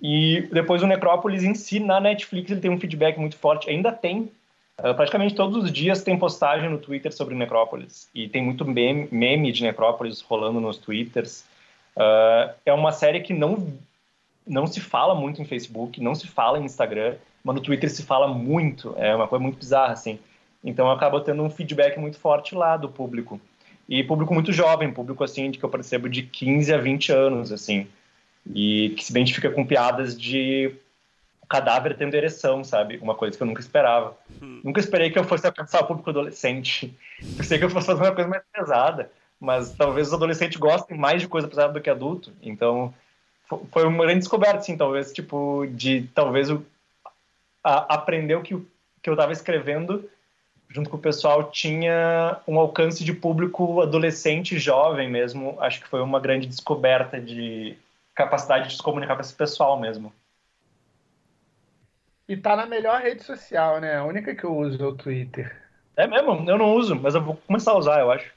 E depois o Necrópolis em si, na Netflix, ele tem um feedback muito forte, ainda tem. Uh, praticamente todos os dias tem postagem no Twitter sobre Necrópolis. E tem muito meme, de Necrópolis rolando nos Twitters. Uh, é uma série que não, não se fala muito em Facebook, não se fala em Instagram mas no Twitter se fala muito, é uma coisa muito bizarra, assim. Então acaba tendo um feedback muito forte lá do público. E público muito jovem, público, assim, de que eu percebo de 15 a 20 anos, assim. E que se identifica com piadas de cadáver tendo ereção, sabe? Uma coisa que eu nunca esperava. Hum. Nunca esperei que eu fosse alcançar o público adolescente. Pensei que eu fosse fazer uma coisa mais pesada. Mas talvez os adolescentes gostem mais de coisa pesada do que adulto. Então, foi uma grande descoberta, assim, talvez, tipo, de talvez o a, aprendeu que o que eu estava escrevendo junto com o pessoal tinha um alcance de público adolescente jovem mesmo. Acho que foi uma grande descoberta de capacidade de se comunicar com esse pessoal mesmo. E tá na melhor rede social, né? A única que eu uso é o Twitter. É mesmo? Eu não uso, mas eu vou começar a usar, eu acho.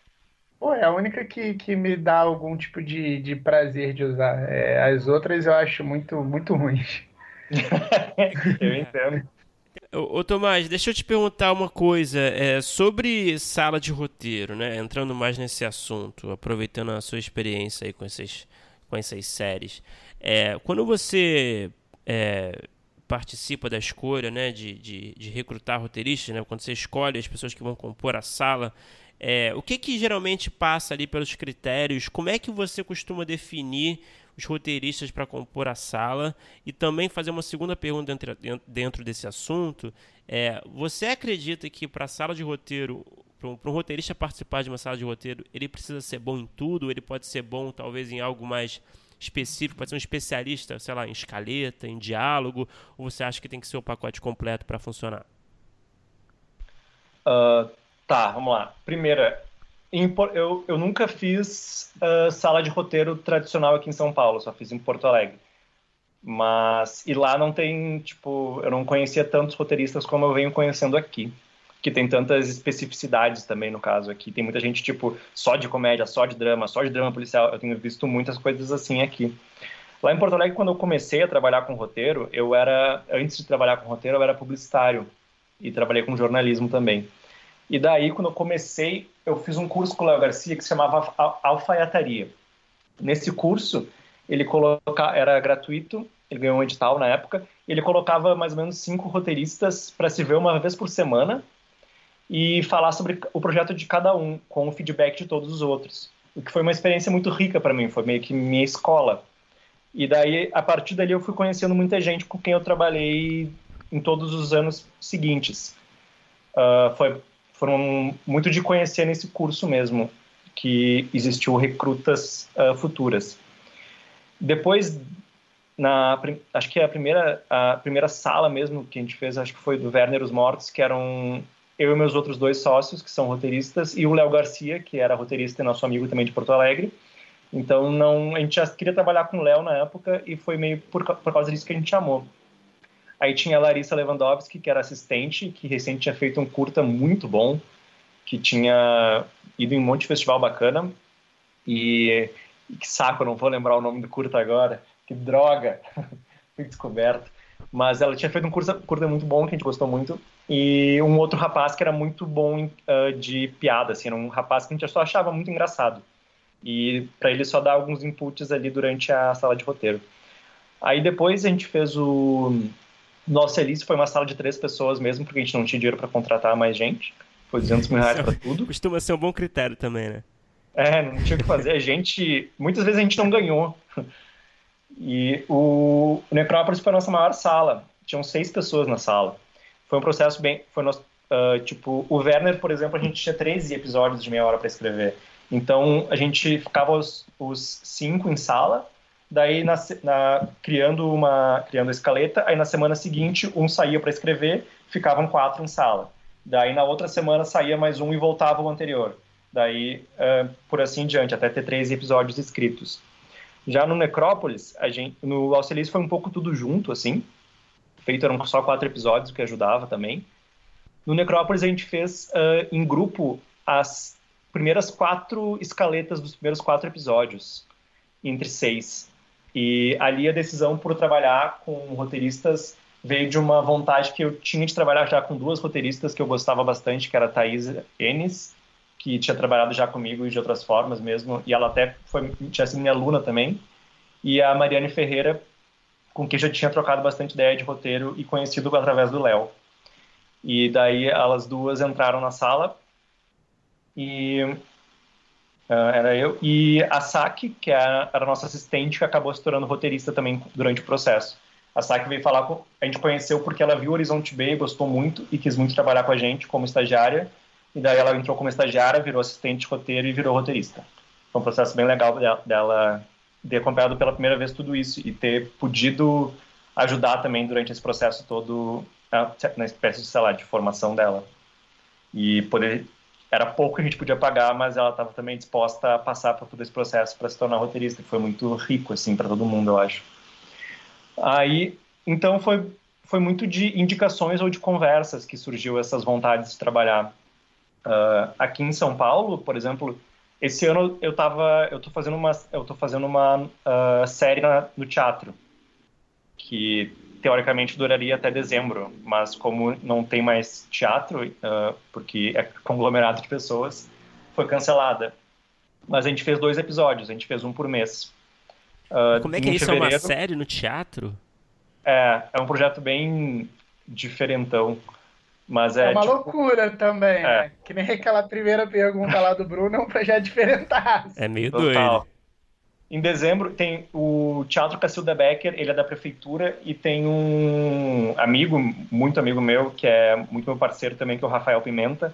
Pô, é a única que, que me dá algum tipo de, de prazer de usar. É, as outras eu acho muito, muito ruins. eu entendo. Ô, Tomás, deixa eu te perguntar uma coisa é, sobre sala de roteiro, né? Entrando mais nesse assunto, aproveitando a sua experiência aí com, esses, com essas séries. É, quando você é, participa da escolha, né, de, de, de, recrutar roteiristas, né? Quando você escolhe as pessoas que vão compor a sala, é, o que que geralmente passa ali pelos critérios? Como é que você costuma definir os roteiristas para compor a sala e também fazer uma segunda pergunta dentro, dentro desse assunto. É, você acredita que para a sala de roteiro, para um, roteirista participar de uma sala de roteiro, ele precisa ser bom em tudo? Ele pode ser bom talvez em algo mais específico, pode ser um especialista, sei lá, em escaleta, em diálogo, ou você acha que tem que ser o pacote completo para funcionar? Uh, tá, vamos lá. Primeira, eu, eu nunca fiz uh, sala de roteiro tradicional aqui em São Paulo, só fiz em Porto Alegre. Mas, e lá não tem, tipo, eu não conhecia tantos roteiristas como eu venho conhecendo aqui. Que tem tantas especificidades também, no caso aqui. Tem muita gente, tipo, só de comédia, só de drama, só de drama policial. Eu tenho visto muitas coisas assim aqui. Lá em Porto Alegre, quando eu comecei a trabalhar com roteiro, eu era, antes de trabalhar com roteiro, eu era publicitário. E trabalhei com jornalismo também. E daí, quando eu comecei, eu fiz um curso com o Léo Garcia que se chamava Alfaiataria. Nesse curso, ele coloca, era gratuito, ele ganhou um edital na época, ele colocava mais ou menos cinco roteiristas para se ver uma vez por semana e falar sobre o projeto de cada um, com o feedback de todos os outros. O que foi uma experiência muito rica para mim, foi meio que minha escola. E daí, a partir dali, eu fui conhecendo muita gente com quem eu trabalhei em todos os anos seguintes. Uh, foi foram muito de conhecer nesse curso mesmo, que existiu recrutas uh, futuras. Depois, na, acho que a primeira, a primeira sala mesmo que a gente fez, acho que foi do Werner Os Mortos, que eram eu e meus outros dois sócios, que são roteiristas, e o Léo Garcia, que era roteirista e nosso amigo também de Porto Alegre. Então não, a gente já queria trabalhar com o Léo na época e foi meio por, por causa disso que a gente chamou. Aí tinha a Larissa Lewandowski, que era assistente, que recente tinha feito um curta muito bom, que tinha ido em um monte de festival bacana. E, e que saco, eu não vou lembrar o nome do curta agora. Que droga! Fui descoberto. Mas ela tinha feito um curta, curta muito bom, que a gente gostou muito. E um outro rapaz que era muito bom uh, de piada, assim, era um rapaz que a gente só achava muito engraçado. E para ele só dar alguns inputs ali durante a sala de roteiro. Aí depois a gente fez o nosso Elise foi uma sala de três pessoas mesmo, porque a gente não tinha dinheiro para contratar mais gente. Foi 200 mil reais para tudo. Costuma ser um bom critério também, né? É, não tinha o que fazer. A gente. Muitas vezes a gente não ganhou. E o, o Necrópolis foi a nossa maior sala. Tinham seis pessoas na sala. Foi um processo bem. Foi nosso, uh, tipo, o Werner, por exemplo, a gente tinha 13 episódios de meia hora para escrever. Então a gente ficava os, os cinco em sala daí na, na, criando uma criando a escaleta, aí na semana seguinte um saía para escrever, ficavam quatro em sala. Daí na outra semana saía mais um e voltava o anterior. Daí uh, por assim diante, até ter três episódios escritos. Já no Necrópolis, a gente, no Auxiliis foi um pouco tudo junto, assim. Feito eram só quatro episódios, o que ajudava também. No Necrópolis a gente fez uh, em grupo as primeiras quatro escaletas dos primeiros quatro episódios, entre seis. E ali a decisão por trabalhar com roteiristas veio de uma vontade que eu tinha de trabalhar já com duas roteiristas que eu gostava bastante, que era a Thaís Enes, que tinha trabalhado já comigo de outras formas mesmo, e ela até foi, tinha sido minha aluna também, e a Mariane Ferreira, com quem já tinha trocado bastante ideia de roteiro e conhecido através do Léo. E daí elas duas entraram na sala e Uh, era eu. E a Saki, que era, era a nossa assistente, que acabou se tornando roteirista também durante o processo. A Saki veio falar com. A gente conheceu porque ela viu Horizonte B, gostou muito e quis muito trabalhar com a gente como estagiária. E daí ela entrou como estagiária, virou assistente de roteiro e virou roteirista. Foi um processo bem legal dela, dela ter acompanhado pela primeira vez tudo isso e ter podido ajudar também durante esse processo todo na espécie de, sei lá, de formação dela. E poder era pouco que a gente podia pagar, mas ela estava também disposta a passar por todo esse processo para se tornar roteirista, que foi muito rico assim para todo mundo, eu acho. Aí, então foi foi muito de indicações ou de conversas que surgiu essas vontades de trabalhar. Uh, aqui em São Paulo, por exemplo, esse ano eu tava eu tô fazendo uma eu tô fazendo uma uh, série na, no teatro que teoricamente duraria até dezembro, mas como não tem mais teatro, uh, porque é conglomerado de pessoas, foi cancelada. Mas a gente fez dois episódios, a gente fez um por mês. Uh, como é que é isso? É uma série no teatro? É, é um projeto bem diferentão. Mas é, é uma tipo... loucura também, é. né? Que nem aquela primeira pergunta lá do Bruno, é um projeto. É meio Total. doido. Em dezembro tem o Teatro Cacilda Becker, ele é da prefeitura e tem um amigo, muito amigo meu, que é muito meu parceiro também, que é o Rafael Pimenta,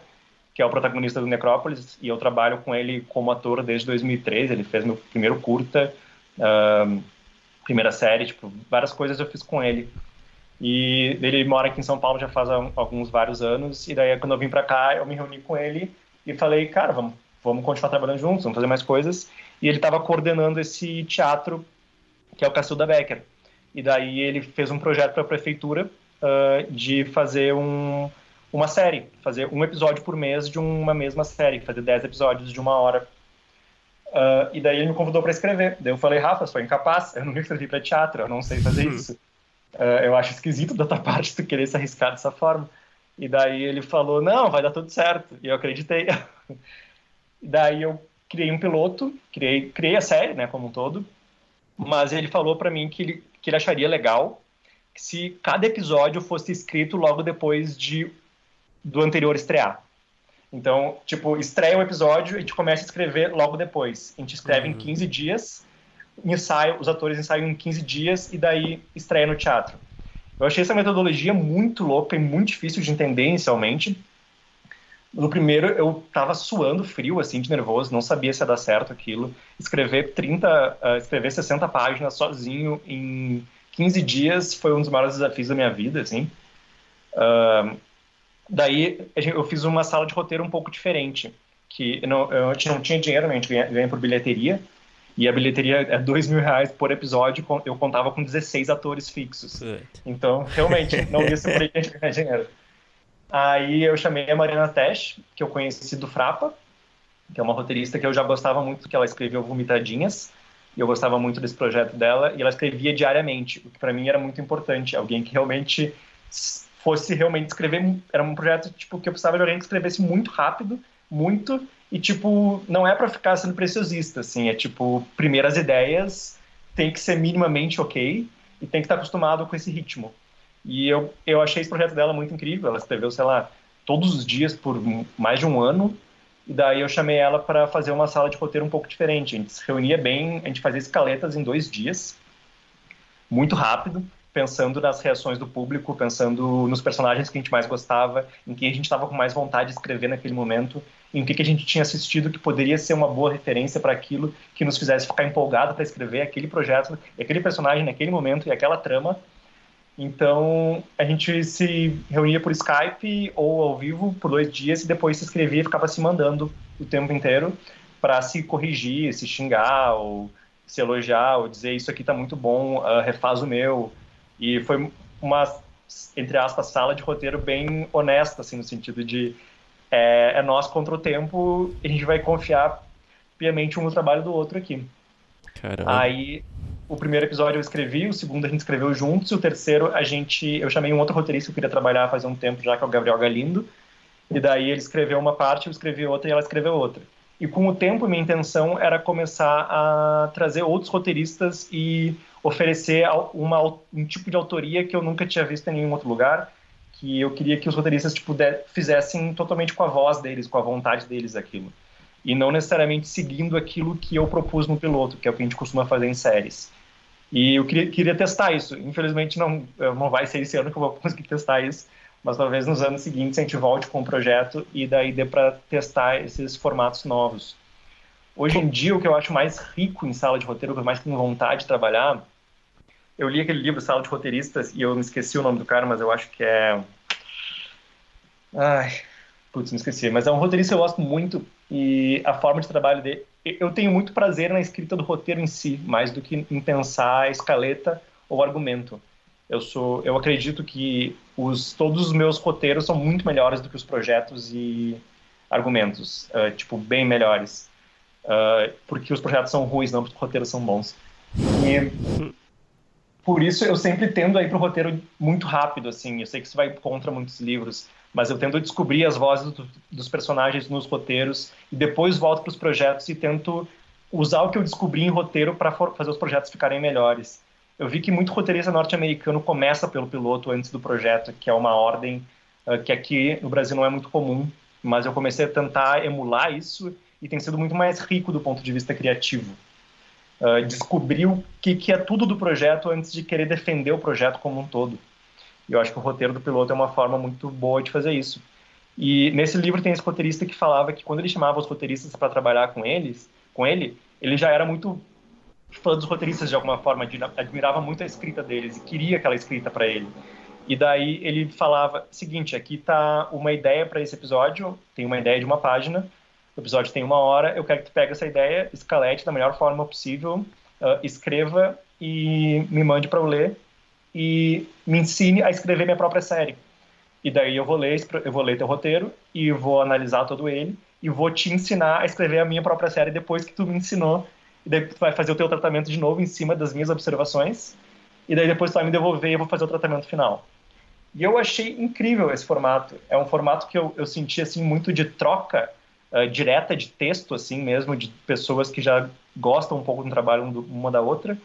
que é o protagonista do Necrópolis, e eu trabalho com ele como ator desde 2013, ele fez meu primeiro curta, uh, primeira série, tipo, várias coisas eu fiz com ele. E ele mora aqui em São Paulo já faz alguns vários anos, e daí quando eu vim para cá, eu me reuni com ele e falei, cara, vamos, vamos continuar trabalhando juntos, vamos fazer mais coisas e ele estava coordenando esse teatro que é o Cacilda Becker. E daí ele fez um projeto para a prefeitura uh, de fazer um, uma série, fazer um episódio por mês de uma mesma série, fazer dez episódios de uma hora. Uh, e daí ele me convidou para escrever. Daí eu falei, Rafa, sou incapaz, eu nunca escrevi para teatro, eu não sei fazer hum. isso. Uh, eu acho esquisito da tua parte tu querer se arriscar dessa forma. E daí ele falou, não, vai dar tudo certo. E eu acreditei. e daí eu criei um piloto, criei, criei a série, né, como um todo, mas ele falou para mim que ele, que ele acharia legal se cada episódio fosse escrito logo depois de do anterior estrear. Então, tipo, estreia um episódio e a gente começa a escrever logo depois. A gente escreve uhum. em 15 dias, ensaio, os atores ensaiam em 15 dias e daí estreia no teatro. Eu achei essa metodologia muito louca e muito difícil de entender inicialmente, no primeiro, eu tava suando frio, assim, de nervoso, não sabia se ia dar certo aquilo. Escrever 30, uh, escrever 60 páginas sozinho em 15 dias foi um dos maiores desafios da minha vida, assim. Uh, daí, eu fiz uma sala de roteiro um pouco diferente, que não, eu não tinha dinheiro, né, a gente ganha, ganha por bilheteria, E a bilheteria é dois mil reais por episódio, eu contava com 16 atores fixos. Então, realmente, não ia ser por aí que a gente ganhar dinheiro. Aí eu chamei a Mariana Tesh, que eu conheci do Frapa, que é uma roteirista que eu já gostava muito, que ela escreveu Vomitadinhas, e eu gostava muito desse projeto dela, e ela escrevia diariamente, o que para mim era muito importante, alguém que realmente fosse realmente escrever, era um projeto tipo que eu precisava de alguém que escrevesse muito rápido, muito e tipo, não é para ficar sendo preciosista, assim, é tipo, primeiras ideias tem que ser minimamente ok e tem que estar acostumado com esse ritmo. E eu, eu achei esse projeto dela muito incrível, ela escreveu, sei lá, todos os dias por mais de um ano, e daí eu chamei ela para fazer uma sala de roteiro um pouco diferente. A gente se reunia bem, a gente fazia escaletas em dois dias, muito rápido, pensando nas reações do público, pensando nos personagens que a gente mais gostava, em quem a gente estava com mais vontade de escrever naquele momento, em que, que a gente tinha assistido que poderia ser uma boa referência para aquilo que nos fizesse ficar empolgado para escrever aquele projeto, aquele personagem naquele momento e aquela trama. Então a gente se reunia por Skype ou ao vivo por dois dias e depois se escrevia e ficava se mandando o tempo inteiro para se corrigir, se xingar ou se elogiar ou dizer isso aqui está muito bom, uh, refaz o meu e foi uma, entre aspas, sala de roteiro bem honesta, assim, no sentido de é, é nós contra o tempo e a gente vai confiar piamente um no trabalho do outro aqui. Caramba. Aí, o primeiro episódio eu escrevi, o segundo a gente escreveu juntos, e o terceiro a gente, eu chamei um outro roteirista que eu queria trabalhar faz um tempo já, que é o Gabriel Galindo, e daí ele escreveu uma parte, eu escrevi outra e ela escreveu outra. E com o tempo, minha intenção era começar a trazer outros roteiristas e oferecer uma, um tipo de autoria que eu nunca tinha visto em nenhum outro lugar, que eu queria que os roteiristas tipo, de, fizessem totalmente com a voz deles, com a vontade deles aquilo. E não necessariamente seguindo aquilo que eu propus no piloto, que é o que a gente costuma fazer em séries. E eu queria, queria testar isso. Infelizmente não, não vai ser esse ano que eu vou conseguir testar isso, mas talvez nos anos seguintes a gente volte com o projeto e daí dê para testar esses formatos novos. Hoje em dia, o que eu acho mais rico em sala de roteiro, eu mais tenho vontade de trabalhar, eu li aquele livro Sala de Roteiristas e eu me esqueci o nome do cara, mas eu acho que é. Ai, putz, me esqueci. Mas é um roteirista que eu gosto muito e a forma de trabalho dele. Eu tenho muito prazer na escrita do roteiro em si, mais do que em pensar a escaleta ou argumento. Eu sou, eu acredito que os todos os meus roteiros são muito melhores do que os projetos e argumentos, uh, tipo bem melhores, uh, porque os projetos são ruins, não porque os roteiros são bons. E por isso eu sempre tendo a ir pro roteiro muito rápido, assim. Eu sei que isso vai contra muitos livros, mas eu tento descobrir as vozes do, dos personagens nos roteiros e depois volto para os projetos e tento usar o que eu descobri em roteiro para fazer os projetos ficarem melhores. Eu vi que muito roteirista norte-americano começa pelo piloto antes do projeto, que é uma ordem uh, que aqui no Brasil não é muito comum, mas eu comecei a tentar emular isso e tem sido muito mais rico do ponto de vista criativo uh, descobrir o que, que é tudo do projeto antes de querer defender o projeto como um todo. E eu acho que o roteiro do piloto é uma forma muito boa de fazer isso. E nesse livro tem esse roteirista que falava que quando ele chamava os roteiristas para trabalhar com eles, com ele, ele já era muito fã dos roteiristas de alguma forma, admirava muito a escrita deles e queria aquela escrita para ele. E daí ele falava: seguinte, aqui tá uma ideia para esse episódio, tem uma ideia de uma página, o episódio tem uma hora, eu quero que tu pegue essa ideia, escalete da melhor forma possível, uh, escreva e me mande para eu ler e me ensine a escrever minha própria série. E daí eu vou ler, eu vou ler teu roteiro e vou analisar todo ele e vou te ensinar a escrever a minha própria série depois que tu me ensinou. E daí tu vai fazer o teu tratamento de novo em cima das minhas observações. E daí depois tu vai me devolver e eu vou fazer o tratamento final. E eu achei incrível esse formato. É um formato que eu, eu senti assim muito de troca uh, direta de texto, assim mesmo, de pessoas que já gostam um pouco do trabalho uma da outra,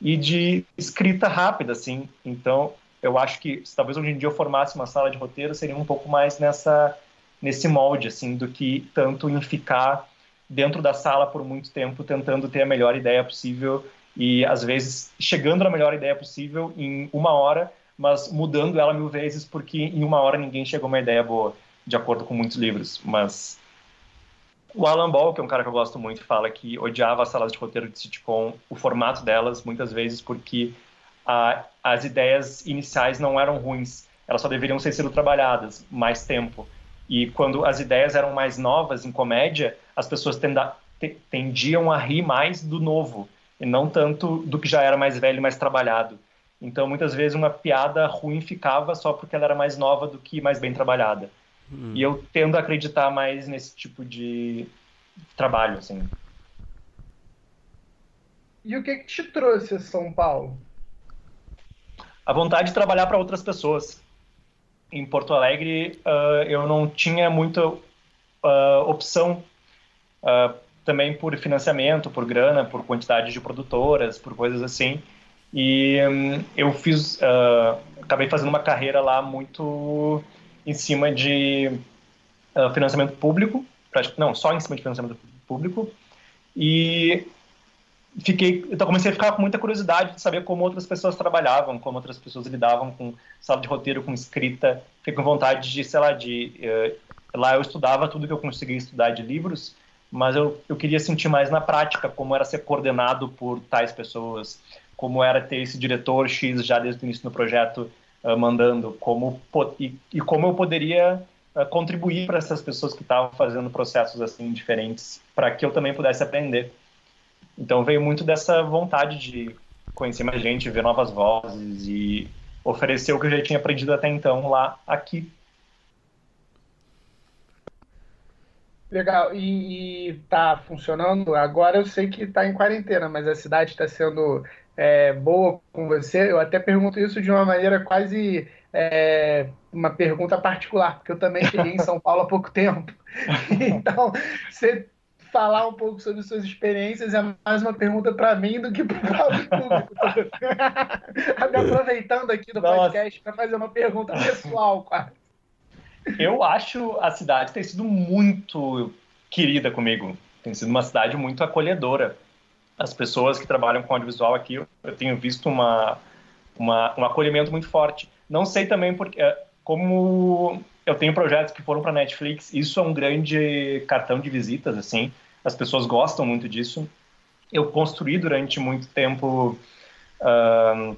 e de escrita rápida, assim. Então, eu acho que se talvez hoje em dia eu formasse uma sala de roteiro, seria um pouco mais nessa nesse molde, assim, do que tanto em ficar dentro da sala por muito tempo tentando ter a melhor ideia possível e às vezes chegando na melhor ideia possível em uma hora, mas mudando ela mil vezes porque em uma hora ninguém chegou a uma ideia boa, de acordo com muitos livros. Mas o Alan Ball, que é um cara que eu gosto muito, fala que odiava as salas de roteiro de sitcom, o formato delas, muitas vezes porque a, as ideias iniciais não eram ruins, elas só deveriam ser sido trabalhadas mais tempo. E quando as ideias eram mais novas em comédia, as pessoas tenda, tendiam a rir mais do novo e não tanto do que já era mais velho e mais trabalhado. Então, muitas vezes, uma piada ruim ficava só porque ela era mais nova do que mais bem trabalhada. Hum. E eu tendo a acreditar mais nesse tipo de trabalho, assim. E o que, que te trouxe a São Paulo? A vontade de trabalhar para outras pessoas. Em Porto Alegre, uh, eu não tinha muita uh, opção, uh, também por financiamento, por grana, por quantidade de produtoras, por coisas assim. E um, eu fiz, acabei fazendo uma carreira lá muito em cima de financiamento público, não, só em cima de financiamento público. E fiquei, então comecei a ficar com muita curiosidade de saber como outras pessoas trabalhavam, como outras pessoas lidavam com sala de roteiro, com escrita. Fiquei com vontade de, sei lá, de uh, lá eu estudava tudo que eu conseguia estudar de livros, mas eu, eu queria sentir mais na prática como era ser coordenado por tais pessoas, como era ter esse diretor X já desde o início do projeto uh, mandando, como e, e, como eu poderia uh, contribuir para essas pessoas que estavam fazendo processos assim diferentes, para que eu também pudesse aprender. Então veio muito dessa vontade de conhecer mais gente, ver novas vozes e oferecer o que eu já tinha aprendido até então lá aqui. Legal, e, e tá funcionando? Agora eu sei que tá em quarentena, mas a cidade está sendo é, boa com você. Eu até pergunto isso de uma maneira quase é, uma pergunta particular, porque eu também cheguei em São Paulo há pouco tempo. Então, você falar um pouco sobre suas experiências é mais uma pergunta para mim do que para o próprio público. Me aproveitando aqui do Nossa. podcast para fazer uma pergunta pessoal, quase. Eu acho a cidade ter sido muito querida comigo. Tem sido uma cidade muito acolhedora. As pessoas que trabalham com audiovisual aqui, eu tenho visto uma, uma um acolhimento muito forte. Não sei também porque, é, como eu tenho projetos que foram para Netflix, isso é um grande cartão de visitas, assim as pessoas gostam muito disso. Eu construí durante muito tempo uh,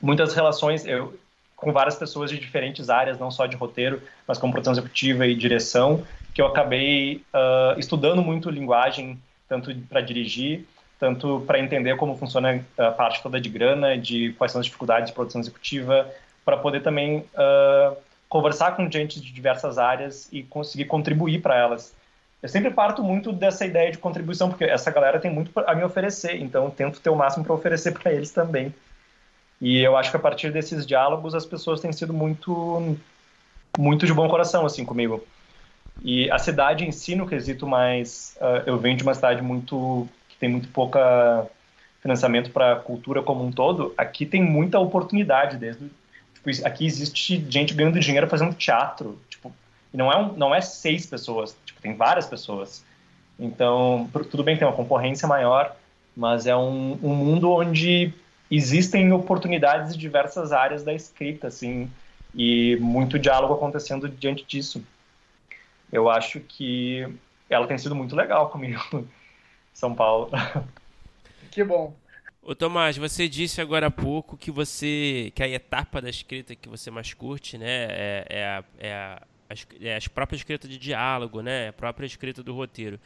muitas relações eu, com várias pessoas de diferentes áreas, não só de roteiro, mas como produção executiva e direção, que eu acabei uh, estudando muito linguagem, tanto para dirigir, tanto para entender como funciona a parte toda de grana, de quais são as dificuldades de produção executiva, para poder também uh, conversar com gente de diversas áreas e conseguir contribuir para elas eu sempre parto muito dessa ideia de contribuição, porque essa galera tem muito a me oferecer, então tento ter o máximo para oferecer para eles também. E eu acho que a partir desses diálogos as pessoas têm sido muito muito de bom coração assim comigo. E a cidade em si, no quesito mais, uh, eu venho de uma cidade muito que tem muito pouca financiamento para cultura como um todo. Aqui tem muita oportunidade desde tipo, aqui existe gente ganhando dinheiro fazendo teatro, tipo, e não é um, não é seis pessoas, tem várias pessoas. Então, tudo bem, tem uma concorrência maior, mas é um, um mundo onde existem oportunidades em diversas áreas da escrita, assim, e muito diálogo acontecendo diante disso. Eu acho que ela tem sido muito legal comigo, São Paulo. Que bom. Ô Tomás, você disse agora há pouco que você que a etapa da escrita que você mais curte, né, é, é, a, é a é, as próprias escritas de diálogo, né? A própria escrita do roteiro.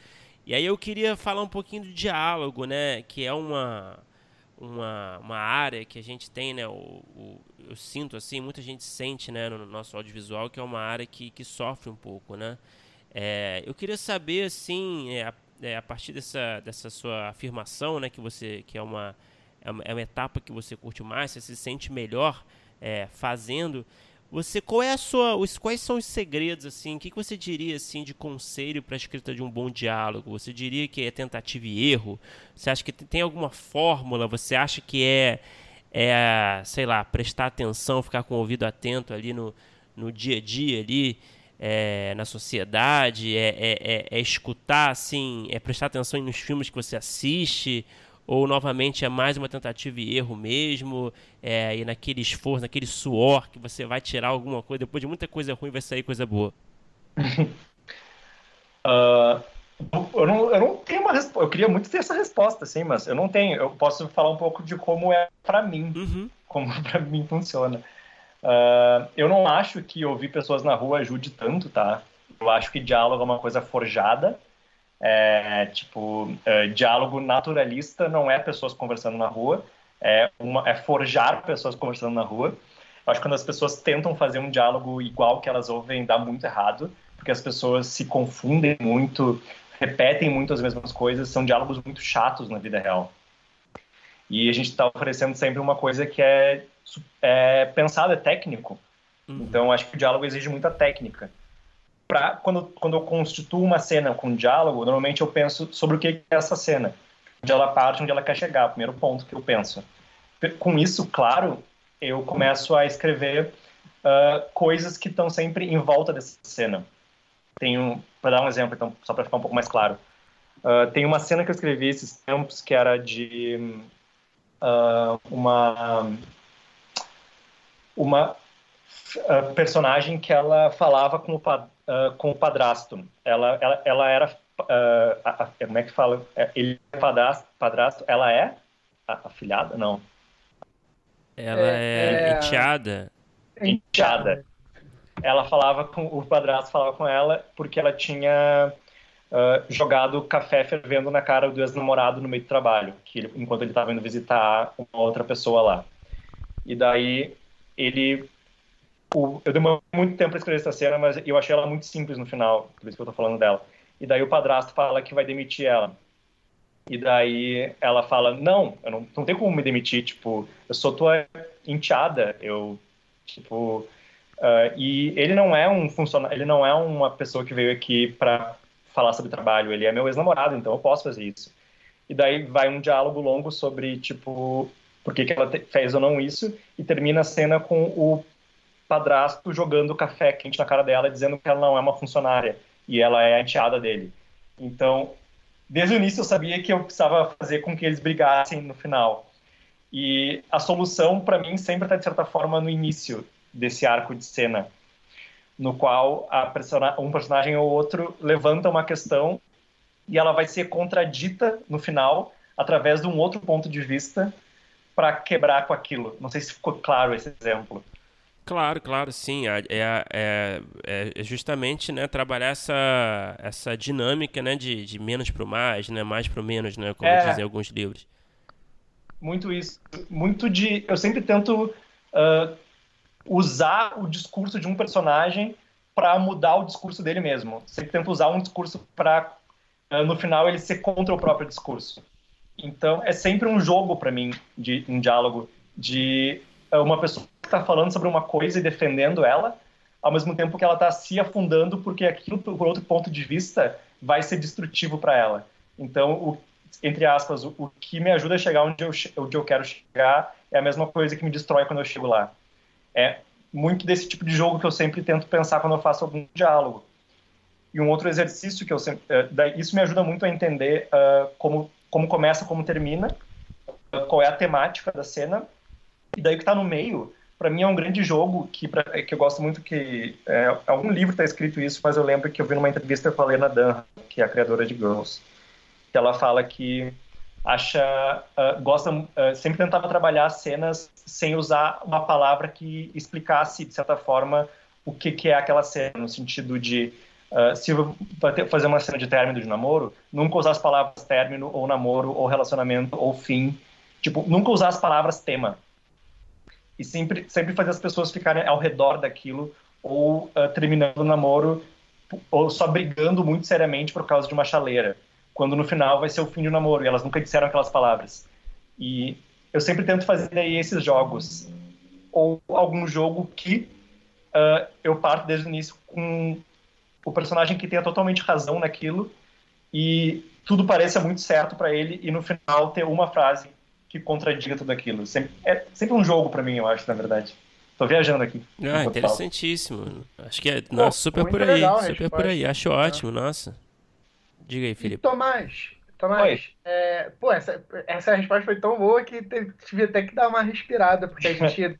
E aí eu queria falar um pouquinho do diálogo, né? Que é uma, uma, uma área que a gente tem, né? O, o, eu sinto assim, muita gente sente, né? No nosso audiovisual que é uma área que, que sofre um pouco, né? É, eu queria saber, assim, é, a, é, a partir dessa, dessa sua afirmação, né? Que você que é uma é uma, é uma etapa que você curte mais, você se sente melhor é, fazendo. Você, qual é a sua, os, quais são os segredos assim? O que, que você diria assim de conselho para a escrita de um bom diálogo? Você diria que é tentativa e erro? Você acha que tem alguma fórmula? Você acha que é, é sei lá, prestar atenção, ficar com o ouvido atento ali no, no dia a dia ali? É, na sociedade, é, é, é, é escutar, assim, é prestar atenção nos filmes que você assiste, ou novamente é mais uma tentativa e erro mesmo, é, e naquele esforço, naquele suor que você vai tirar alguma coisa, depois de muita coisa ruim vai sair coisa boa? uh, eu, não, eu não tenho uma resposta, eu queria muito ter essa resposta, sim, mas eu não tenho, eu posso falar um pouco de como é para mim, uhum. como para mim funciona. Uh, eu não acho que ouvir pessoas na rua ajude tanto, tá? Eu acho que diálogo é uma coisa forjada, É, tipo, uh, diálogo naturalista não é pessoas conversando na rua, é, uma, é forjar pessoas conversando na rua. Eu acho que quando as pessoas tentam fazer um diálogo igual que elas ouvem, dá muito errado, porque as pessoas se confundem muito, repetem muito as mesmas coisas, são diálogos muito chatos na vida real. E a gente está oferecendo sempre uma coisa que é, é pensado, é técnico. Uhum. Então, acho que o diálogo exige muita técnica. Pra, quando, quando eu constituo uma cena com diálogo, normalmente eu penso sobre o que é essa cena, onde ela parte, onde ela quer chegar, primeiro ponto que eu penso. Com isso, claro, eu começo a escrever uh, coisas que estão sempre em volta dessa cena. Tenho, para dar um exemplo, então, só para ficar um pouco mais claro, uh, tem uma cena que eu escrevi esses tempos que era de uh, uma uma personagem que ela falava com o, com o padrasto. Ela, ela, ela era como é que fala? É, ele é padrasto, padrasto ela é afilhada? Não. Ela é, é... enteada. Enteada. Ela falava com o padrasto falava com ela porque ela tinha uh, jogado café fervendo na cara do ex-namorado no meio do trabalho, que ele, enquanto ele estava indo visitar uma outra pessoa lá. E daí ele o, eu demorei muito tempo para escrever essa cena, mas eu achei ela muito simples no final, por isso que eu tô falando dela. E daí o padrasto fala que vai demitir ela. E daí ela fala: Não, eu não, não tem como me demitir. Tipo, eu sou tua enteada. Eu, tipo. Uh, e ele não é um funcionário, ele não é uma pessoa que veio aqui para falar sobre trabalho. Ele é meu ex-namorado, então eu posso fazer isso. E daí vai um diálogo longo sobre, tipo, por que, que ela fez ou não isso. E termina a cena com o padrasto jogando café quente na cara dela, dizendo que ela não é uma funcionária e ela é a enteada dele. Então, desde o início eu sabia que eu precisava fazer com que eles brigassem no final. E a solução, para mim, sempre está, de certa forma, no início desse arco de cena, no qual um personagem ou outro levanta uma questão e ela vai ser contradita no final através de um outro ponto de vista para quebrar com aquilo. Não sei se ficou claro esse exemplo. Claro, claro, sim. É, é, é, justamente né, trabalhar essa, essa dinâmica né, de, de menos para o mais, né, mais para o menos, né, como é, dizem alguns livros. Muito isso. Muito de. Eu sempre tento uh, usar o discurso de um personagem para mudar o discurso dele mesmo. Sempre tento usar um discurso para, uh, no final, ele ser contra o próprio discurso. Então, é sempre um jogo para mim, de um diálogo, de uma pessoa está falando sobre uma coisa e defendendo ela, ao mesmo tempo que ela está se afundando porque aquilo, por outro ponto de vista, vai ser destrutivo para ela. Então, o, entre aspas, o, o, que me ajuda a chegar onde eu, onde eu quero chegar é a mesma coisa que me destrói quando eu chego lá. É muito desse tipo de jogo que eu sempre tento pensar quando eu faço algum diálogo. E um outro exercício que eu sempre. Uh, isso me ajuda muito a entender uh, como, como começa, como termina, qual é a temática da cena. E daí o que está no meio para mim é um grande jogo que, pra, que eu gosto muito que é, algum livro está escrito isso, mas eu lembro que eu vi numa entrevista com a Lena Dunham, que é a criadora de Girls, que ela fala que acha uh, gosta uh, sempre tentava trabalhar cenas sem usar uma palavra que explicasse de certa forma o que, que é aquela cena no sentido de uh, se vai fazer uma cena de término de namoro nunca usar as palavras término ou namoro ou relacionamento ou fim tipo nunca usar as palavras tema e sempre, sempre fazer as pessoas ficarem ao redor daquilo ou uh, terminando o namoro ou só brigando muito seriamente por causa de uma chaleira, quando no final vai ser o fim do namoro e elas nunca disseram aquelas palavras. E eu sempre tento fazer aí esses jogos ou algum jogo que uh, eu parto desde o início com o personagem que tenha totalmente razão naquilo e tudo pareça muito certo para ele e no final ter uma frase que contradiga tudo aquilo. Sempre, é sempre um jogo para mim, eu acho, na verdade. Tô viajando aqui. Ah, interessantíssimo. Acho que é nossa, super por aí, legal, super por aí. Acho ótimo, nossa. Diga aí, Felipe. E Tomás, Tomás, é, pô, essa, essa resposta foi tão boa que teve, tive até que dar uma respirada, porque a gente. é.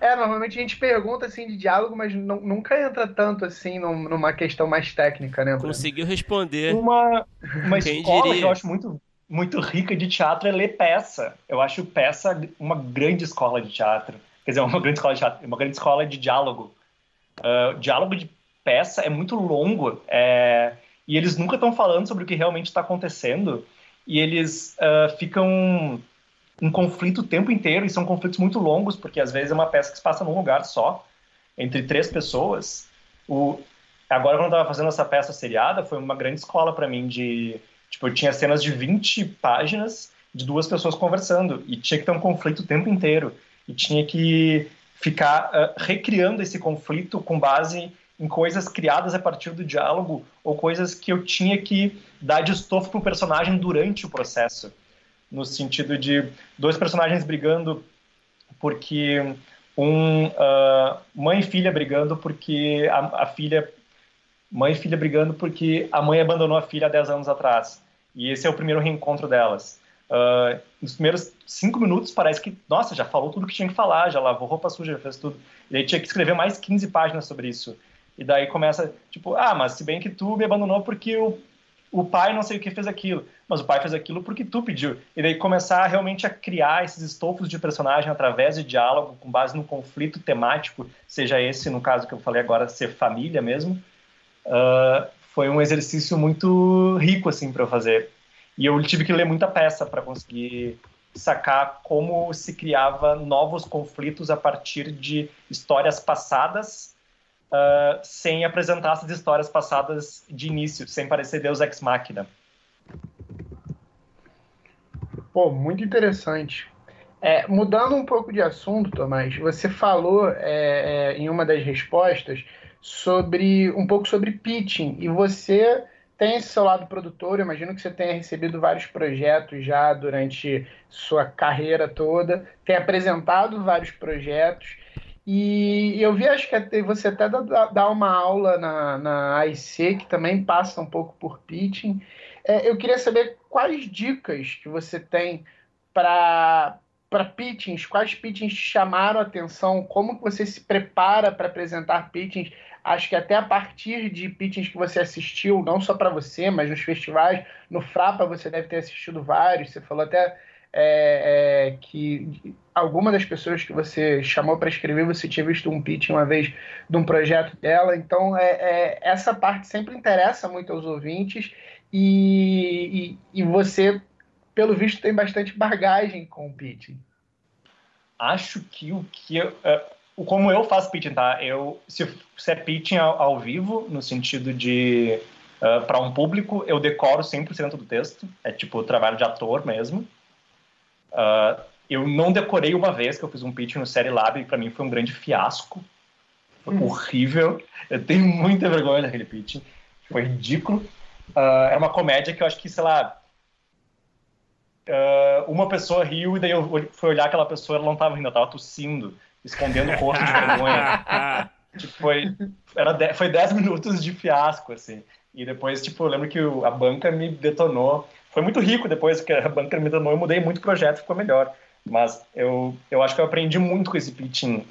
é, normalmente a gente pergunta assim de diálogo, mas não, nunca entra tanto assim num, numa questão mais técnica, né? Bruno? Conseguiu responder. Uma, uma escola diria? que eu acho muito muito rica de teatro é ler peça. Eu acho peça uma grande escola de teatro. Quer dizer, uma grande escola de teatro, uma grande escola de diálogo. Uh, diálogo de peça é muito longo. É, e eles nunca estão falando sobre o que realmente está acontecendo, e eles uh, ficam em conflito o tempo inteiro, e são conflitos muito longos, porque às vezes é uma peça que se passa num lugar só, entre três pessoas. O... Agora, quando eu estava fazendo essa peça seriada, foi uma grande escola para mim de... Tipo, eu tinha cenas de 20 páginas de duas pessoas conversando, e tinha que ter um conflito o tempo inteiro, e tinha que ficar uh, recriando esse conflito com base em coisas criadas a partir do diálogo ou coisas que eu tinha que dar de estofo para o personagem durante o processo. No sentido de dois personagens brigando porque um uh, mãe e filha brigando porque a, a, filha mãe e filha brigando porque a mãe abandonou a filha há 10 anos atrás. E esse é o primeiro reencontro delas. Uh, nos primeiros cinco minutos parece que nossa já falou tudo que tinha que falar já lavou roupa suja já fez tudo. E aí tinha que escrever mais 15 páginas sobre isso. E daí começa, tipo, ah, mas se bem que tu me abandonou porque o, o pai não sei o que fez aquilo, mas o pai fez aquilo porque tu pediu. E daí começar realmente a criar esses estofos de personagem através de diálogo, com base no conflito temático, seja esse, no caso que eu falei agora, ser família mesmo, uh, foi um exercício muito rico, assim, para eu fazer. E eu tive que ler muita peça para conseguir sacar como se criava novos conflitos a partir de histórias passadas uh, sem apresentar essas histórias passadas de início, sem parecer Deus Ex Machina. Pô, muito interessante. É, mudando um pouco de assunto, Tomás, você falou é, é, em uma das respostas sobre um pouco sobre pitching e você tem esse seu lado produtor. Eu imagino que você tenha recebido vários projetos já durante sua carreira toda, tem apresentado vários projetos e eu vi, acho que você até dá uma aula na, na AIC, que também passa um pouco por pitching. É, eu queria saber quais dicas que você tem para pitchings, quais pitchings te chamaram a atenção, como que você se prepara para apresentar pitchings, acho que até a partir de pitchings que você assistiu, não só para você, mas nos festivais, no Frapa você deve ter assistido vários, você falou até é, é, que alguma das pessoas que você chamou para escrever, você tinha visto um pitch uma vez de um projeto dela. Então, é, é essa parte sempre interessa muito aos ouvintes e, e, e, você, pelo visto, tem bastante bagagem com o pitching. Acho que o que eu, uh, como eu faço pitching, tá? Eu se, se é pitching ao, ao, vivo, no sentido de uh, para um público, eu decoro 100% do texto. É tipo trabalho de ator mesmo. Uh, eu não decorei uma vez que eu fiz um pitch no Série Lab e para mim foi um grande fiasco. Foi hum. horrível. Eu tenho muita vergonha daquele pitch. Foi ridículo. Uh, era uma comédia que eu acho que, sei lá, uh, uma pessoa riu e daí eu fui olhar aquela pessoa ela não estava rindo, ela estava tossindo, escondendo o rosto de vergonha. tipo, foi, era de, foi 10 minutos de fiasco, assim. E depois, tipo, eu lembro que o, a banca me detonou foi muito rico depois que a banca me deu eu mudei muito o projeto, ficou melhor. Mas eu, eu acho que eu aprendi muito com esse pitching.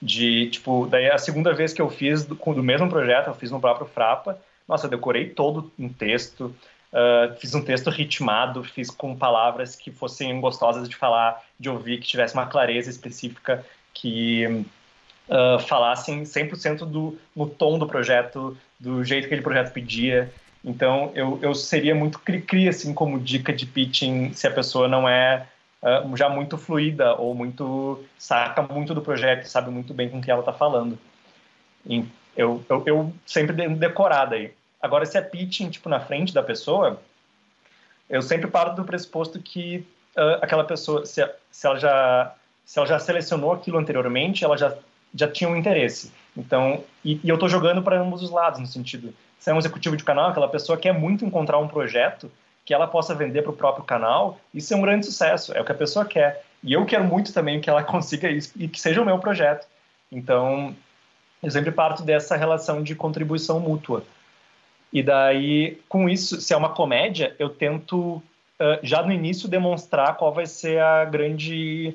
De, tipo, daí a segunda vez que eu fiz do, do mesmo projeto, eu fiz no próprio Frapa. Nossa, eu decorei todo um texto, uh, fiz um texto ritmado, fiz com palavras que fossem gostosas de falar, de ouvir, que tivesse uma clareza específica, que uh, falassem 100% do, no tom do projeto, do jeito que aquele projeto pedia. Então, eu, eu seria muito cri-cri, assim, como dica de pitching, se a pessoa não é uh, já muito fluida ou muito saca muito do projeto, sabe muito bem com o que ela está falando. E eu, eu, eu sempre decorada aí. Agora, se é pitching, tipo, na frente da pessoa, eu sempre paro do pressuposto que uh, aquela pessoa, se, se, ela já, se ela já selecionou aquilo anteriormente, ela já, já tinha um interesse. Então, e, e eu estou jogando para ambos os lados, no sentido, se é um executivo de canal, aquela pessoa quer muito encontrar um projeto que ela possa vender para o próprio canal, isso é um grande sucesso, é o que a pessoa quer. E eu quero muito também que ela consiga isso e que seja o meu projeto. Então, eu sempre parto dessa relação de contribuição mútua. E daí, com isso, se é uma comédia, eu tento, já no início, demonstrar qual vai ser a grande,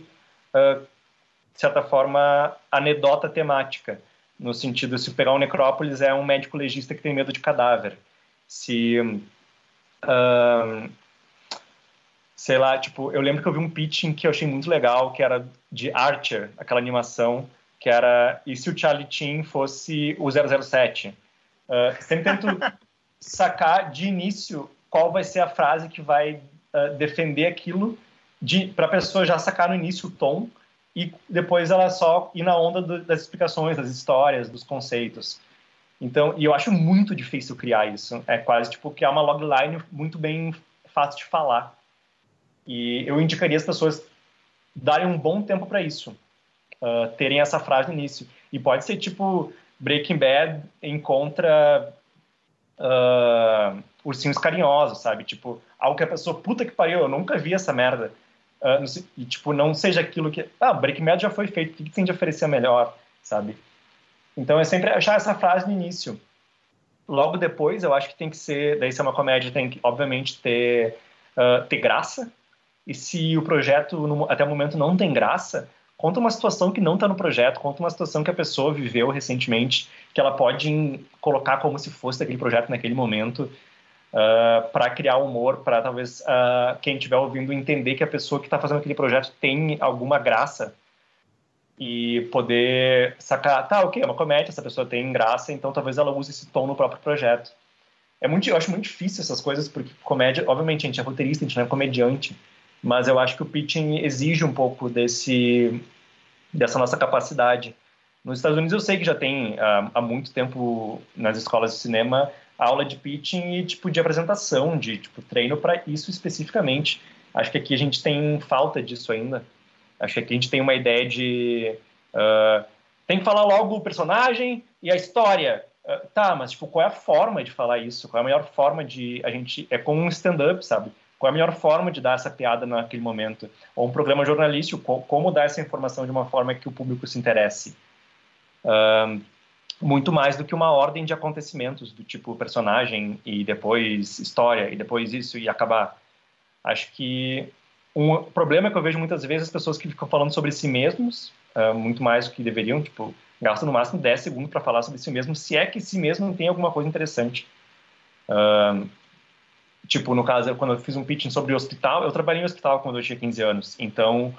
de certa forma, anedota temática no sentido, se pegar um necrópolis, é um médico legista que tem medo de cadáver. Se. Uh, sei lá, tipo, eu lembro que eu vi um pitching que eu achei muito legal, que era de Archer, aquela animação, que era e se o Charlie Chin fosse o 007? Uh, sempre tento sacar de início qual vai ser a frase que vai uh, defender aquilo, para a pessoa já sacar no início o tom e depois ela só ir na onda do, das explicações, das histórias, dos conceitos. Então, e eu acho muito difícil criar isso. É quase tipo criar uma logline muito bem fácil de falar. E eu indicaria as pessoas darem um bom tempo para isso, uh, terem essa frase no início. E pode ser tipo Breaking Bad encontra uh, ursinhos carinhosos, sabe? Tipo, algo que a pessoa, puta que pariu, eu nunca vi essa merda. Uh, e, tipo, não seja aquilo que. Ah, Breaking Bad já foi feito, o que, que tem de oferecer melhor, sabe? Então é sempre achar essa frase no início. Logo depois, eu acho que tem que ser. Daí, se é uma comédia, tem que, obviamente, ter, uh, ter graça. E se o projeto, no, até o momento, não tem graça, conta uma situação que não está no projeto, conta uma situação que a pessoa viveu recentemente, que ela pode colocar como se fosse daquele projeto naquele momento, uh, ah, para criar humor, para talvez uh, quem estiver ouvindo entender que a pessoa que está fazendo aquele projeto tem alguma graça e poder sacar, tá, ok, é uma comédia, essa pessoa tem graça, então talvez ela use esse tom no próprio projeto. É muito, eu acho muito difícil essas coisas, porque comédia, obviamente, a gente é roteirista, a gente não é comediante, mas eu acho que o pitching exige um pouco desse, dessa nossa capacidade. Nos Estados Unidos eu sei que já tem uh, há muito tempo nas escolas de cinema aula de pitching e tipo de apresentação, de tipo treino para isso especificamente. Acho que aqui a gente tem falta disso ainda. Acho que aqui a gente tem uma ideia de. Uh, tem que falar logo o personagem e a história. Uh, tá, mas tipo, qual é a forma de falar isso? Qual é a melhor forma de. A gente. É como um stand-up, sabe? Qual é a melhor forma de dar essa piada naquele momento? Ou um programa jornalístico, como dar essa informação de uma forma que o público se interesse? Uh, muito mais do que uma ordem de acontecimentos, do tipo personagem e depois história, e depois isso e acabar. Acho que um problema que eu vejo muitas vezes as pessoas que ficam falando sobre si mesmos, uh, muito mais do que deveriam, tipo, gastam no máximo 10 segundos para falar sobre si mesmo, se é que si mesmo tem alguma coisa interessante. Uh, tipo, no caso, quando eu fiz um pitching sobre o hospital, eu trabalhei em hospital quando eu tinha 15 anos, então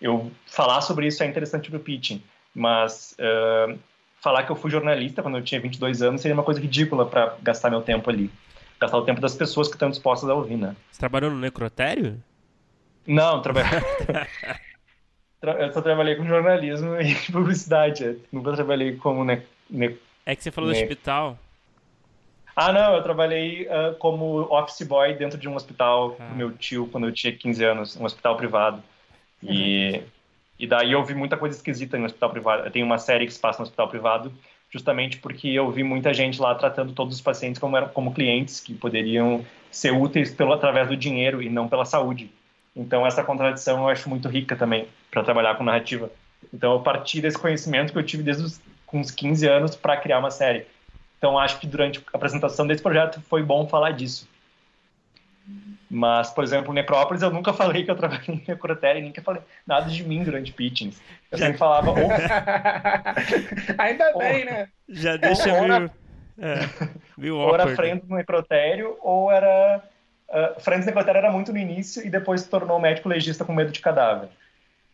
eu falar sobre isso é interessante para o pitching, mas uh, falar que eu fui jornalista quando eu tinha 22 anos seria uma coisa ridícula para gastar meu tempo ali. Gastar o tempo das pessoas que estão dispostas a ouvir, né? Você trabalhou no necrotério? Não, trabalhei. eu só trabalhei com jornalismo e publicidade. Nunca trabalhei como. Ne... Ne... É que você falou ne... do hospital. Ah, não, eu trabalhei uh, como office boy dentro de um hospital ah. meu tio quando eu tinha 15 anos, um hospital privado. E, uhum. E daí eu vi muita coisa esquisita no hospital privado. Tenho uma série que se passa no hospital privado, justamente porque eu vi muita gente lá tratando todos os pacientes como, como clientes que poderiam ser úteis pelo, através do dinheiro e não pela saúde. Então, essa contradição eu acho muito rica também para trabalhar com narrativa. Então, eu parti desse conhecimento que eu tive desde os com uns 15 anos para criar uma série. Então, acho que durante a apresentação desse projeto foi bom falar disso. Mas, por exemplo, Necrópolis, eu nunca falei que eu trabalhei em necrotério, nunca falei nada de mim durante pitchings. Eu sempre falava ou... Ainda bem, né? Já deixa ou, meio... É, ou era frente do necrotério, ou era Uh, Francis Necrotério era muito no início e depois se tornou médico legista com medo de cadáver.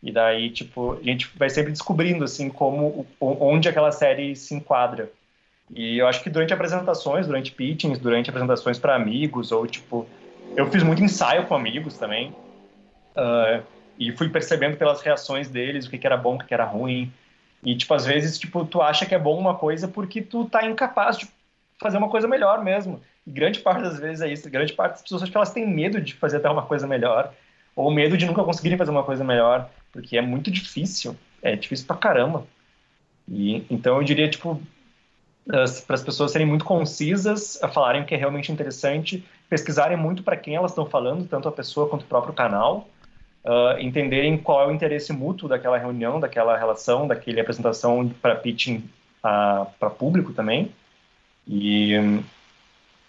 E daí, tipo, a gente vai sempre descobrindo, assim, como, onde aquela série se enquadra. E eu acho que durante apresentações, durante pitchings, durante apresentações para amigos, ou, tipo, eu fiz muito ensaio com amigos também. Uh, e fui percebendo pelas reações deles o que, que era bom, o que, que era ruim. E, tipo, às vezes, tipo, tu acha que é bom uma coisa porque tu tá incapaz de fazer uma coisa melhor mesmo. E grande parte das vezes é isso. Grande parte das pessoas acho que elas têm medo de fazer até uma coisa melhor. Ou medo de nunca conseguirem fazer uma coisa melhor. Porque é muito difícil. É difícil pra caramba. E, então eu diria, tipo, para as pessoas serem muito concisas, a falarem o que é realmente interessante, pesquisarem muito para quem elas estão falando, tanto a pessoa quanto o próprio canal, uh, entenderem qual é o interesse mútuo daquela reunião, daquela relação, daquela apresentação para pitching uh, para público também. E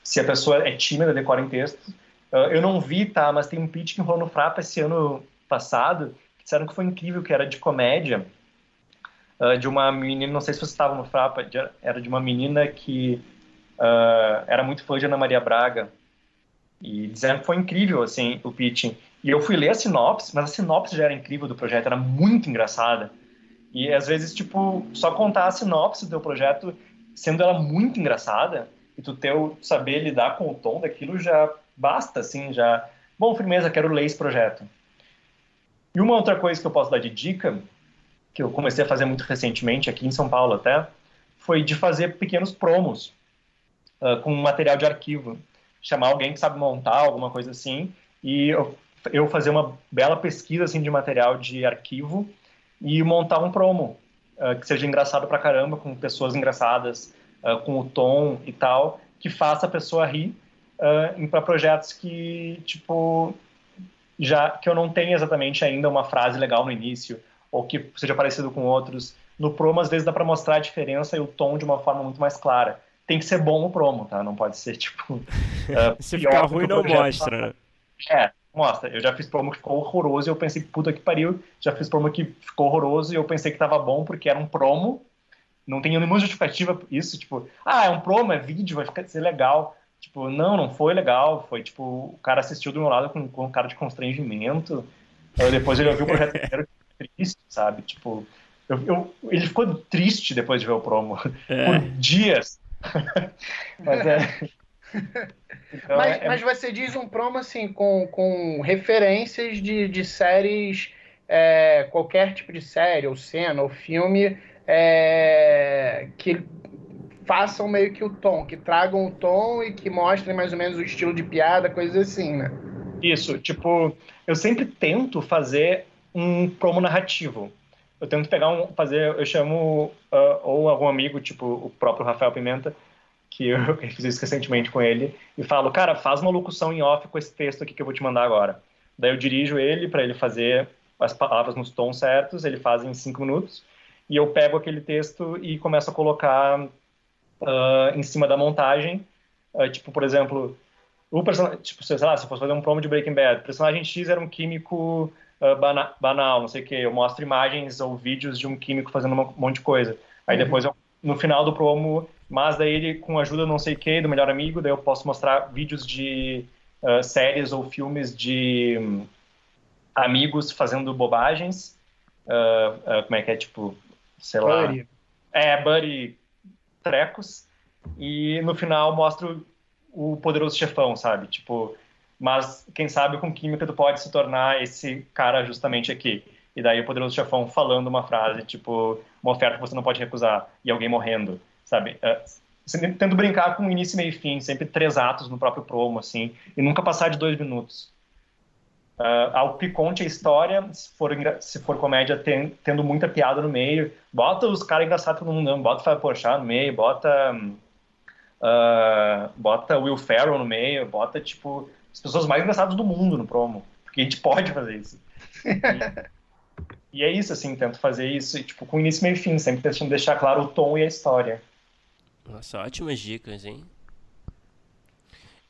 se a pessoa é tímida, decora em textos. Uh, eu não vi, tá, mas tem um pitch que rolou no Frapa esse ano passado, que disseram que foi incrível, que era de comédia, de uma menina, não sei se você estava no Frapa, era de uma menina que era muito fã de Ana Maria Braga, e dizendo que foi incrível, assim, o pitching. E eu fui ler a sinopse, mas a sinopse já era incrível do projeto, era muito engraçada. E às vezes, tipo, só contar a sinopse do projeto, sendo ela muito engraçada, e tu ter o, saber lidar com o tom daquilo já basta, assim, já... Bom, firmeza, quero ler esse projeto. E uma outra coisa que eu posso dar de dica, que eu comecei a fazer muito recentemente, aqui em São Paulo até, foi de fazer pequenos promos uh, com material de arquivo. Chamar alguém que sabe montar, alguma coisa assim, e eu, eu fazer uma bela pesquisa assim, de material de arquivo e montar um promo uh, que seja engraçado pra caramba, com pessoas engraçadas, uh, com o tom e tal, que faça a pessoa rir uh, para projetos que, tipo, já que eu não tenho exatamente ainda uma frase legal no início, ou que seja parecido com outros. No promo, às vezes, dá para mostrar a diferença e o tom de uma forma muito mais clara. Tem que ser bom o promo, tá? Não pode ser, tipo... Uh, Se ficar ruim, não mostra, né? É, mostra. Eu já fiz promo que ficou horroroso e eu pensei, puta que pariu. Já fiz promo que ficou horroroso e eu pensei que tava bom porque era um promo. Não tem nenhuma justificativa isso, tipo, ah, é um promo, é vídeo, vai ficar, ser legal. Tipo, não, não foi legal. Foi tipo, o cara assistiu do meu lado com, com um cara de constrangimento. depois ele ouviu o projeto inteiro triste, sabe? Tipo, eu, eu, ele ficou triste depois de ver o promo. É. Por dias. mas é. Então, mas, é... mas você diz um promo assim, com, com referências de, de séries, é, qualquer tipo de série, ou cena, ou filme, é, que façam meio que o tom, que tragam o tom e que mostrem mais ou menos o estilo de piada, coisas assim, né? Isso, tipo, eu sempre tento fazer um promo narrativo. Eu tento pegar um, fazer, eu chamo uh, ou algum amigo, tipo o próprio Rafael Pimenta, que eu, eu fiz isso recentemente com ele, e falo, cara, faz uma locução em off com esse texto aqui que eu vou te mandar agora. Daí eu dirijo ele para ele fazer as palavras nos tons certos, ele faz em cinco minutos, e eu pego aquele texto e começo a colocar uh, em cima da montagem. Uh, tipo, por exemplo, o personagem, tipo, sei lá, se fosse fazer um promo de Breaking Bad, o personagem X era um químico uh, bana banal, não sei o que. Eu mostro imagens ou vídeos de um químico fazendo um monte de coisa. Aí uhum. depois, eu, no final do promo, mas daí ele, com a ajuda não sei o que, do melhor amigo, daí eu posso mostrar vídeos de séries ou filmes de um, amigos fazendo bobagens. como é que é, tipo, sei lá. Buddy. É, Buddy trecos e no final mostra o poderoso chefão, sabe? Tipo, mas quem sabe com química tu pode se tornar esse cara justamente aqui. E daí o poderoso chefão falando uma frase, tipo, uma oferta que você não pode recusar e alguém morrendo, sabe? Uh, tento brincar com início, meio e fim, sempre três atos no próprio promo, assim, e nunca passar de dois minutos. Uh, ao que conte a história, se for, se for comédia ten, tendo muita piada no meio, bota os caras engraçados todo mundo, bota o Fábio no meio, bota uh, bota Will Ferrell no meio, bota tipo as pessoas mais engraçadas do mundo no promo, porque a gente pode fazer isso. E, e é isso assim, tento fazer isso e, tipo com início meio e fim, sempre tentando deixar claro o tom e a história. Nossa, ótimas dicas, hein?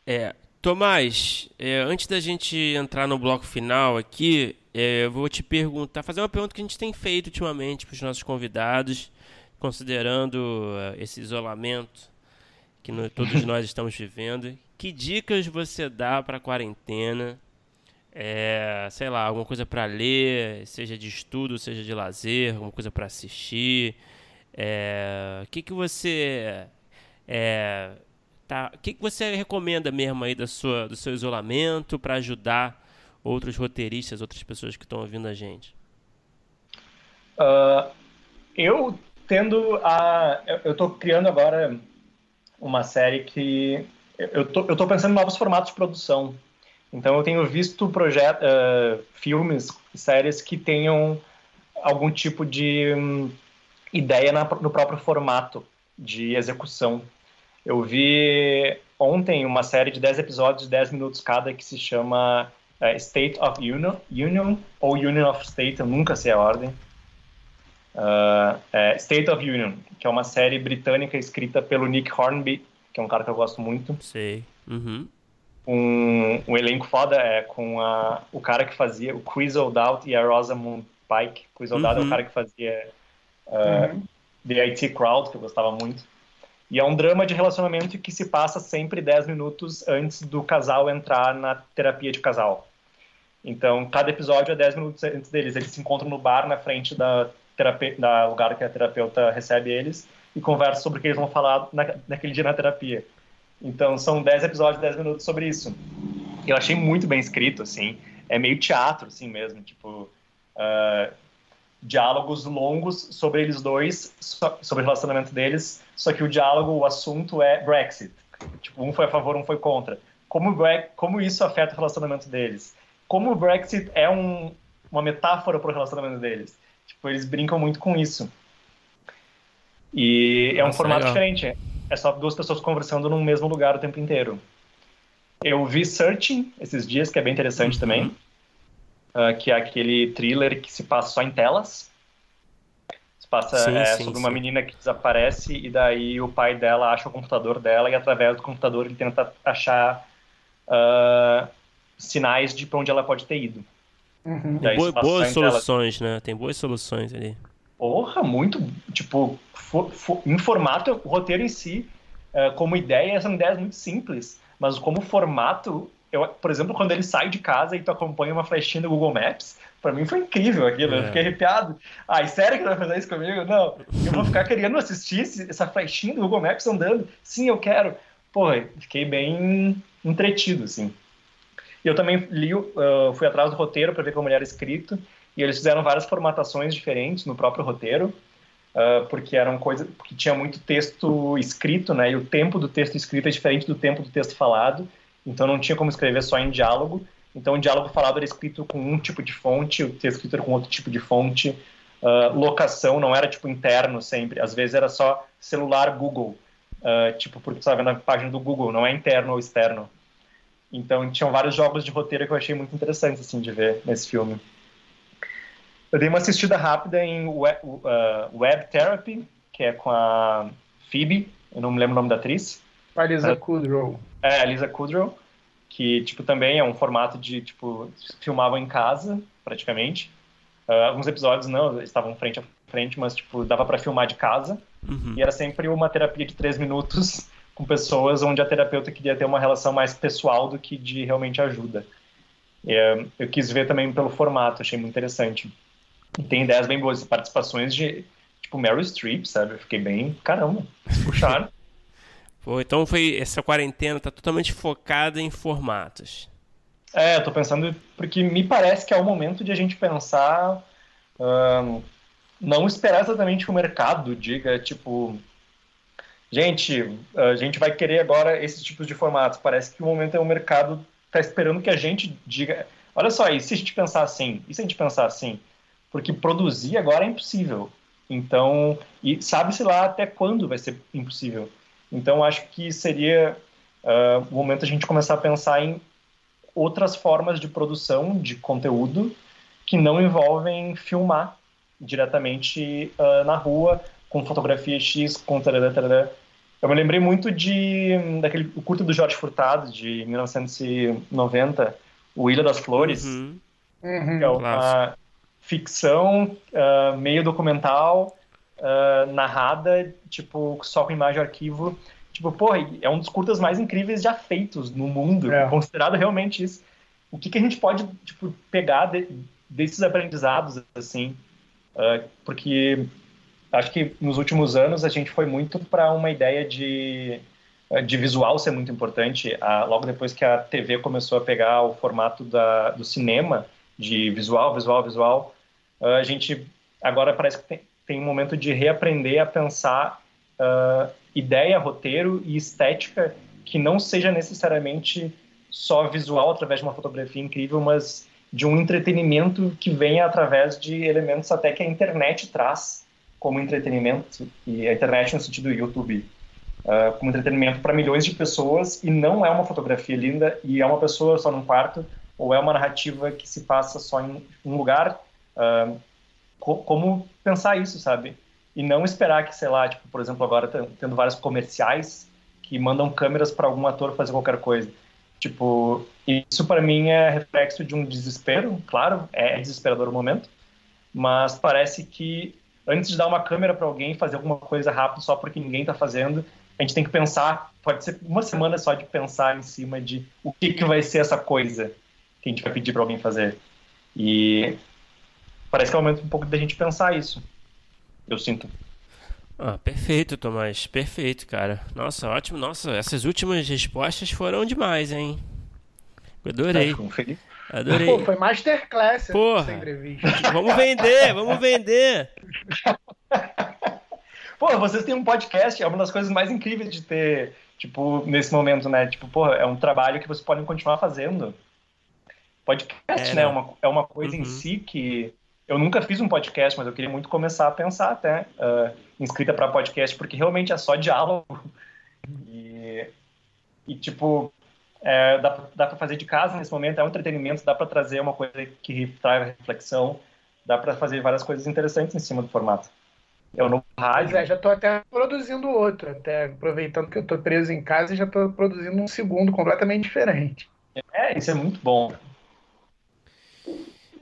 É, Tomás, é, antes da gente entrar no bloco final aqui, é, eu vou te perguntar, fazer uma pergunta que a gente tem feito ultimamente para os nossos convidados, considerando uh, esse isolamento que no, todos nós estamos vivendo. Que dicas você dá para quarentena? É, sei lá, alguma coisa para ler, seja de estudo, seja de lazer, alguma coisa para assistir. É, o que, que você é, Tá? Que, que você recomenda mesmo aí da sua, do seu isolamento para ajudar outros roteiristas, outras pessoas que estão ouvindo a gente? Uh, eu tendo a. Eu estou criando agora uma série que. Eu tô, eu tô pensando em novos formatos de produção. Então eu tenho visto projetos, uh, filmes, séries que tenham algum tipo de um, ideia na, no próprio formato de execução. Eu vi ontem uma série de 10 episódios de 10 minutos cada que se chama uh, State of Union, Union ou Union of State, eu nunca sei a ordem. Uh, é State of Union, que é uma série britânica escrita pelo Nick Hornby, que é um cara que eu gosto muito. Sei. Uhum. Um, um elenco foda é com a, o cara que fazia o Chris O'Dowd e a Rosamund Pike. Chris O'Dowd uhum. é o uhum. cara que fazia uh, uhum. The IT Crowd, que eu gostava muito. E é um drama de relacionamento que se passa sempre 10 minutos antes do casal entrar na terapia de casal. Então, cada episódio é 10 minutos antes deles. Eles se encontram no bar na frente da, terapia, da lugar que a terapeuta recebe eles e conversam sobre o que eles vão falar na, naquele dia na terapia. Então são 10 episódios, 10 minutos sobre isso. Eu achei muito bem escrito, assim. É meio teatro, assim mesmo. Tipo, uh, diálogos longos sobre eles dois, sobre o relacionamento deles. Só que o diálogo, o assunto é Brexit. Tipo, um foi a favor, um foi contra. Como, como isso afeta o relacionamento deles? Como o Brexit é um, uma metáfora para o relacionamento deles? Tipo, eles brincam muito com isso. E Nossa, é um formato legal. diferente. É só duas pessoas conversando no mesmo lugar o tempo inteiro. Eu vi Searching esses dias, que é bem interessante uhum. também. Uh, que é aquele thriller que se passa só em telas. Se passa sim, é, sim, sobre sim. uma menina que desaparece e daí o pai dela acha o computador dela e através do computador ele tenta achar uh, sinais de para onde ela pode ter ido. Uhum. Boa, boas soluções, telas. né? Tem boas soluções ali. Porra, muito. Tipo, for, for, em formato, o roteiro em si, uh, como ideia, são ideias muito simples. Mas como formato, eu, por exemplo, quando ele sai de casa e tu acompanha uma flechinha do Google Maps, para mim foi incrível aquilo. É. Eu fiquei arrepiado. Ai, sério que vai fazer isso comigo? Não. Eu vou ficar querendo assistir essa flechinha do Google Maps andando. Sim, eu quero. Porra, fiquei bem entretido, assim. E eu também li, uh, fui atrás do roteiro para ver como ele era escrito. E eles fizeram várias formatações diferentes no próprio roteiro, uh, porque eram coisas, porque tinha muito texto escrito, né? E o tempo do texto escrito é diferente do tempo do texto falado, então não tinha como escrever só em diálogo. Então o diálogo falado era escrito com um tipo de fonte, o texto escrito era com outro tipo de fonte. Uh, locação não era tipo interno sempre, às vezes era só celular Google, uh, tipo porque estava na página do Google, não é interno ou externo. Então tinham vários jogos de roteiro que eu achei muito interessantes assim de ver nesse filme. Eu dei uma assistida rápida em Web, uh, Web Therapy, que é com a Phoebe, eu não me lembro o nome da atriz. A Lisa Kudrow. É, a Lisa Kudrow, que, tipo, também é um formato de, tipo, filmavam em casa, praticamente. Uh, alguns episódios não, estavam frente a frente, mas, tipo, dava para filmar de casa. Uhum. E era sempre uma terapia de três minutos com pessoas onde a terapeuta queria ter uma relação mais pessoal do que de realmente ajuda. Uh, eu quis ver também pelo formato, achei muito interessante. E tem ideias bem boas, participações de, tipo, Meryl Streep, sabe? Eu fiquei bem, caramba, puxaram. Pô, então foi, essa quarentena tá totalmente focada em formatos. É, eu tô pensando, porque me parece que é o momento de a gente pensar, um, não esperar exatamente que o mercado diga, tipo, gente, a gente vai querer agora esses tipos de formatos. Parece que o momento é o mercado tá esperando que a gente diga, olha só, e se a gente pensar assim? E se a gente pensar assim? Porque produzir agora é impossível. Então, e sabe-se lá até quando vai ser impossível. Então, acho que seria uh, o momento a gente começar a pensar em outras formas de produção de conteúdo que não envolvem filmar diretamente uh, na rua, com fotografia X, com tarará, tarará. Eu me lembrei muito de daquele o curto do Jorge Furtado, de 1990, O Ilha das Flores, uhum. Uhum. que é uma, ficção, uh, meio documental, uh, narrada, tipo, só com imagem arquivo. Tipo, porra, é um dos curtas mais incríveis já feitos no mundo, é. considerado realmente isso. O que, que a gente pode, tipo, pegar de, desses aprendizados, assim? Uh, porque acho que nos últimos anos a gente foi muito para uma ideia de, de visual ser muito importante. logo depois que a TV começou a pegar o formato da, do cinema, de visual, visual, visual, uh, a gente agora parece que tem, tem, um momento de reaprender a pensar uh, ideia, roteiro e estética que não seja necessariamente só visual através de uma fotografia incrível, mas de um entretenimento que venha através de elementos até que a internet traz como entretenimento, e a internet no sentido do YouTube, uh, como entretenimento para milhões de pessoas, e não é uma fotografia linda, e é uma pessoa só num quarto, ou é uma narrativa que se passa só em um lugar, Uh, co como pensar isso, sabe? E não esperar que, sei lá, tipo, por exemplo, agora tendo vários comerciais que mandam câmeras para algum ator fazer qualquer coisa. Tipo, isso para mim é reflexo de um desespero, claro, é desesperador o momento, mas parece que antes de dar uma câmera para alguém fazer alguma coisa rápido só porque ninguém está fazendo, a gente tem que pensar, pode ser uma semana só de pensar em cima de o que, que vai ser essa coisa que a gente vai pedir para alguém fazer. E parece que é o momento um pouco da gente pensar isso. Eu sinto. Ah, perfeito, Tomás. Perfeito, cara. Nossa, ótimo. Nossa, essas últimas respostas foram demais, hein? Adorei. Adorei. Pô, foi masterclass Porra. essa entrevista. Vamos vender, vamos vender. Pô, vocês têm um podcast, é uma das coisas mais incríveis de ter, tipo, nesse momento, né? Tipo, pô, é um trabalho que vocês podem continuar fazendo. Podcast, é, né? É uma, é uma coisa uhum. em si que eu nunca fiz um podcast, mas eu queria muito começar a pensar até uh, inscrita para podcast, porque realmente é só diálogo. E, e tipo, é, dá, dá para fazer de casa nesse momento, é um entretenimento, dá para trazer uma coisa que traz reflexão, dá para fazer várias coisas interessantes em cima do formato. Eu no rádio. é, já estou até produzindo outro, até aproveitando que eu estou preso em casa e já estou produzindo um segundo completamente diferente. É, isso é muito bom.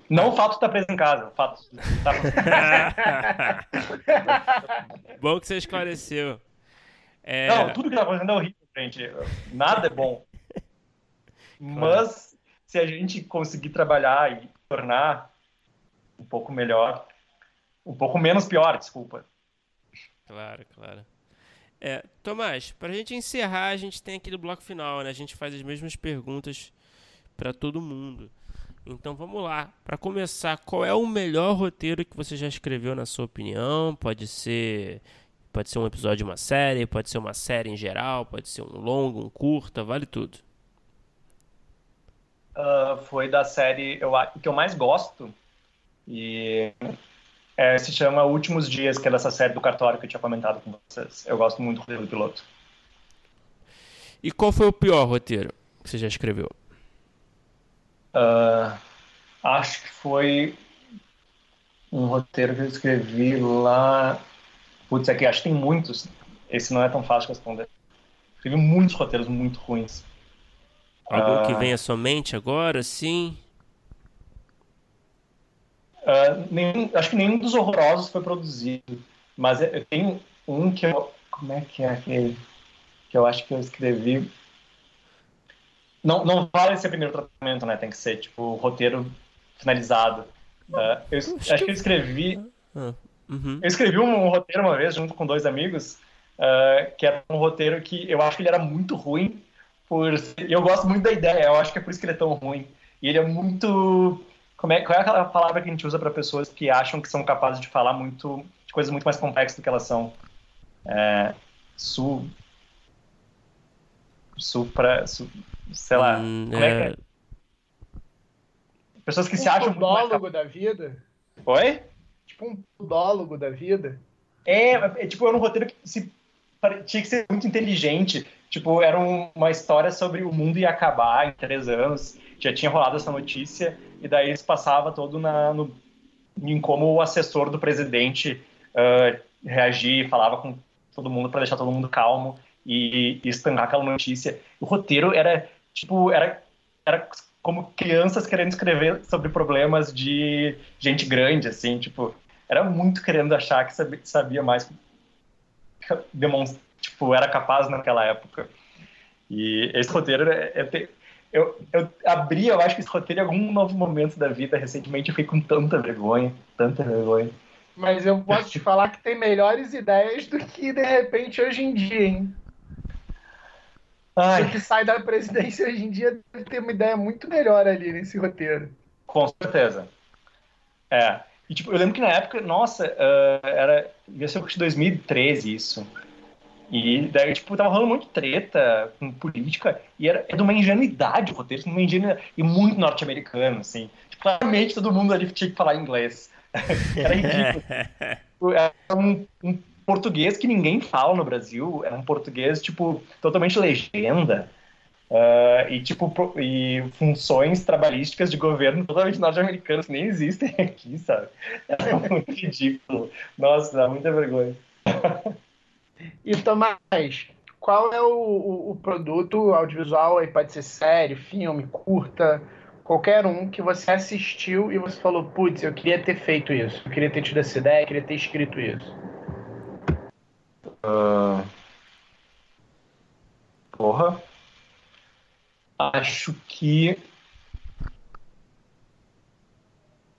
Não o fato de estar preso em casa, o fato de estar... bom que você esclareceu. É... Não, tudo que está acontecendo é horrível, gente. Nada é bom. Mas se a gente conseguir trabalhar e tornar um pouco melhor, um pouco menos pior, desculpa. Claro, claro. É, Tomás, para a gente encerrar, a gente tem aquele bloco final, né? A gente faz as mesmas perguntas para todo mundo. Então vamos lá. Para começar, qual é o melhor roteiro que você já escreveu na sua opinião? Pode ser, pode ser um episódio de uma série, pode ser uma série em geral, pode ser um longo, um curta, vale tudo uh, foi da série eu, que eu mais gosto. E é, se chama Últimos Dias, que é dessa série do cartório que eu tinha comentado com vocês. Eu gosto muito do piloto. E qual foi o pior roteiro que você já escreveu? Uh, acho que foi um roteiro que eu escrevi lá. Putz, aqui acho que tem muitos. Esse não é tão fácil de responder. Escrevi muitos roteiros muito ruins. Algum que ah. venha somente agora, sim? Uh, nenhum, acho que nenhum dos horrorosos foi produzido. Mas eu tenho um que eu. Como é que é aquele? Que eu acho que eu escrevi. Não, não vale ser primeiro tratamento, né? Tem que ser, tipo, roteiro finalizado. Uh, eu, acho, que eu escrevi. Ah, uhum. Eu escrevi um, um, roteiro uma vez junto com dois amigos, uh, que era um roteiro que eu acho que ele era muito ruim, por. Eu gosto muito da ideia, eu acho que é por isso que ele é tão ruim. E ele é muito. Como é, qual é aquela palavra que a gente usa para pessoas que acham que são capazes de falar muito de coisas muito mais complexas do que elas são? É, su. Supra. Su, sei lá. Hum, como é, é que é? Pessoas que um se acham. Um podólogo da vida? Oi? Tipo um podólogo da vida? É, é tipo, é um roteiro que se, tinha que ser muito inteligente Tipo, era um, uma história sobre o mundo ia acabar em três anos. Já tinha rolado essa notícia, e daí isso passava todo na, no, em como o assessor do presidente uh, reagia, falava com todo mundo para deixar todo mundo calmo e, e estancar aquela notícia. O roteiro era, tipo, era, era como crianças querendo escrever sobre problemas de gente grande, assim, tipo, era muito querendo achar que sabia, mais, demonstrar tipo, era capaz naquela época. E esse roteiro, é, é, eu, eu abri, eu acho que esse roteiro em algum novo momento da vida, recentemente, eu fiquei com tanta vergonha, tanta vergonha. Mas eu posso te falar que tem melhores ideias do que, de repente, hoje em dia, hein? Ai. O que sai da presidência hoje em dia deve ter uma ideia muito melhor ali nesse roteiro. Com certeza. É. E, tipo, eu lembro que na época, nossa, uh, era. Devia ser de 2013 isso. E daí, tipo, tava rolando muito treta com política, e era é de uma ingenuidade o roteiro, uma ingenuidade, e muito norte-americano, assim. Tipo, claramente todo mundo ali tinha que falar inglês. era ridículo. Era um, um, português que ninguém fala no Brasil, era um português, tipo, totalmente legenda. Uh, e, tipo, e funções trabalhísticas de governo totalmente norte-americanas que nem existem aqui, sabe? Era muito ridículo. Nossa, dá muita vergonha. E Tomás, qual é o, o, o, produto audiovisual, aí pode ser série, filme, curta, qualquer um, que você assistiu e você falou, putz, eu queria ter feito isso, eu queria ter tido essa ideia, eu queria ter escrito isso? Uh... Porra. Acho que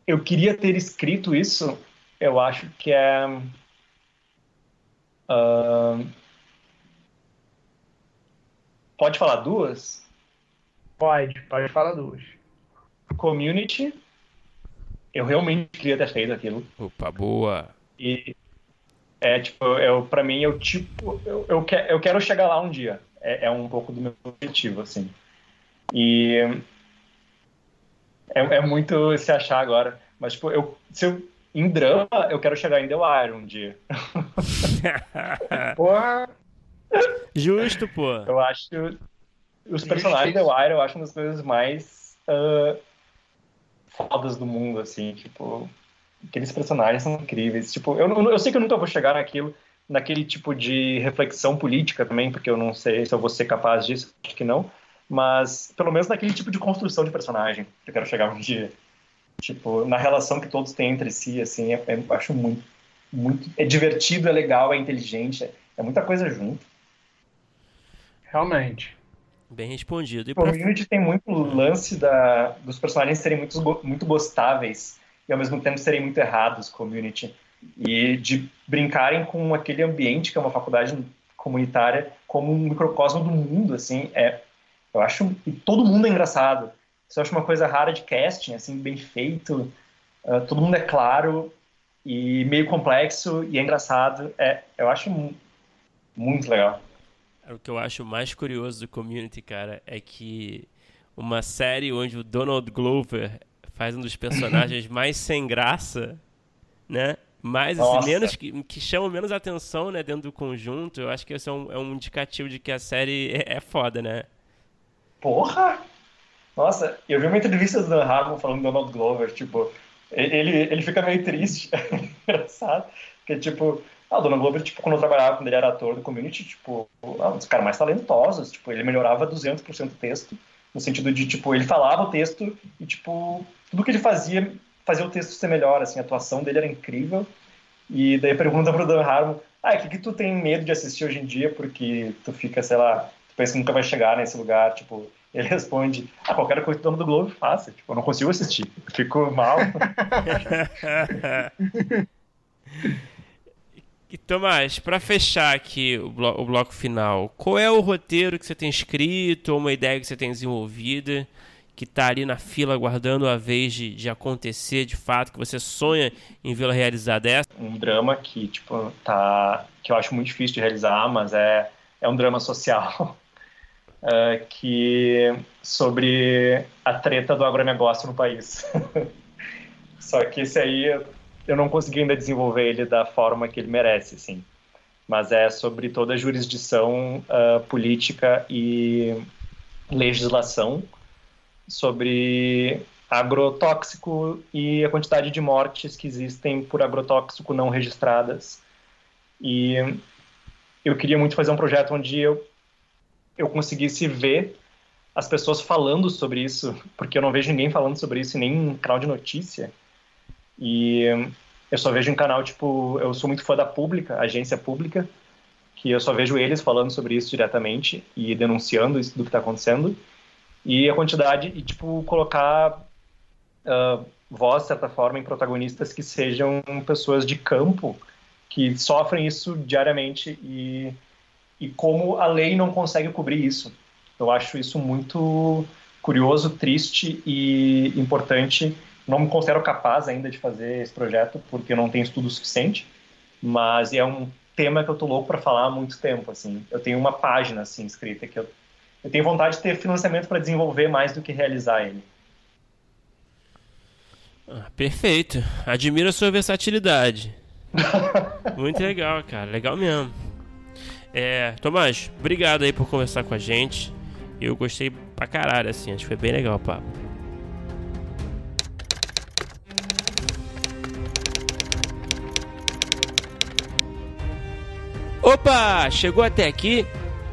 eu queria ter escrito isso. Eu acho que é Uh, pode falar duas? Pode, pode falar duas. Community. Eu realmente queria ter feito aquilo. Opa, boa. E é tipo, eu, pra mim, eu tipo, eu, eu, que, eu quero chegar lá um dia. É, é um pouco do meu objetivo, assim. E é, é muito se achar agora. Mas, tipo, eu, se eu, em drama, eu quero chegar em The Wire um dia. Porra! Justo, pô. Eu acho os personagens de The Wire, eu acho uma das coisas mais uh, fodas do mundo, assim, tipo, aqueles personagens são incríveis. Tipo, eu, eu sei que eu nunca vou chegar naquilo, naquele tipo de reflexão política também, porque eu não sei se eu vou ser capaz disso, acho que não, mas pelo menos naquele tipo de construção de personagem que eu quero chegar um dia. Tipo, na relação que todos têm entre si, assim, é, é, eu acho muito, muito. É divertido, é legal, é inteligente, é, é muita coisa junto. Realmente. Bem respondido. E o pra... Community tem muito lance da, dos personagens serem muito, muito gostáveis e ao mesmo tempo serem muito errados, Community. E de brincarem com aquele ambiente que é uma faculdade comunitária como um microcosmo do mundo, assim, é, eu acho, e todo mundo é engraçado. Isso eu acho uma coisa rara de casting, assim, bem feito, uh, todo mundo é claro e meio complexo e é engraçado, é, eu acho muito legal. O que eu acho mais curioso do Community, cara, é que uma série onde o Donald Glover faz um dos personagens mais sem graça, né? Mais assim, menos que, que chamam menos atenção, né, dentro do conjunto. Eu acho que esse é um, é um indicativo de que a série é, é foda, né? Porra! Nossa, eu vi uma entrevista do Dan Harmon falando do Donald Glover, tipo, ele, ele fica meio triste, engraçado, porque, tipo, ah, o Donald Glover, tipo, quando eu trabalhava, quando ele era ator do Community, tipo, ah, um dos caras mais talentosos, tipo, ele melhorava 200% o texto, no sentido de, tipo, ele falava o texto e, tipo, tudo que ele fazia, fazia o texto ser melhor, assim, a atuação dele era incrível, e daí pergunta pro Dan Harmon, ah, o que, que tu tem medo de assistir hoje em dia, porque tu fica, sei lá, tu pensa que nunca vai chegar nesse lugar, tipo, ele responde, ah, qualquer coisa que o dono do Globo faça, tipo, eu não consigo assistir, eu fico mal. E Tomás, para fechar aqui o, blo o, bloco final, qual é o roteiro que você tem escrito ou uma ideia que você tem desenvolvida que está ali na fila aguardando a vez de, de, acontecer de fato, que você sonha em vê-la realizar dessa? Um drama que, tipo, tá... que eu acho muito difícil de realizar, mas é, é um drama social. uh, que sobre a treta do agronegócio no país. Só que esse aí eu não consegui ainda desenvolver ele da forma que ele merece, assim. Mas é sobre toda a jurisdição uh, política e legislação sobre agrotóxico e a quantidade de mortes que existem por agrotóxico não registradas. E eu queria muito fazer um projeto onde eu, eu conseguisse ver as pessoas falando sobre isso, porque eu não vejo ninguém falando sobre isso, em canal de notícia. E eu só vejo um canal, tipo, eu sou muito fã da Pública, agência pública, que eu só vejo eles falando sobre isso diretamente e denunciando isso do que está acontecendo. E a quantidade, e tipo, colocar uh, voz, de certa forma, em protagonistas que sejam pessoas de campo, que sofrem isso diariamente e, e como a lei não consegue cobrir isso. Eu acho isso muito curioso, triste e importante não me considero capaz ainda de fazer esse projeto porque eu não tenho estudo suficiente, mas é um tema que eu tô louco para falar há muito tempo, assim. Eu tenho uma página assim escrita que eu, eu tenho vontade de ter financiamento para desenvolver mais do que realizar ele. Ah, perfeito. Admiro a sua versatilidade. muito legal, cara. Legal mesmo. É, Tomás, obrigado aí por conversar com a gente. Eu gostei pra caralho, assim. Acho que foi bem legal o papo. Opa! Chegou até aqui?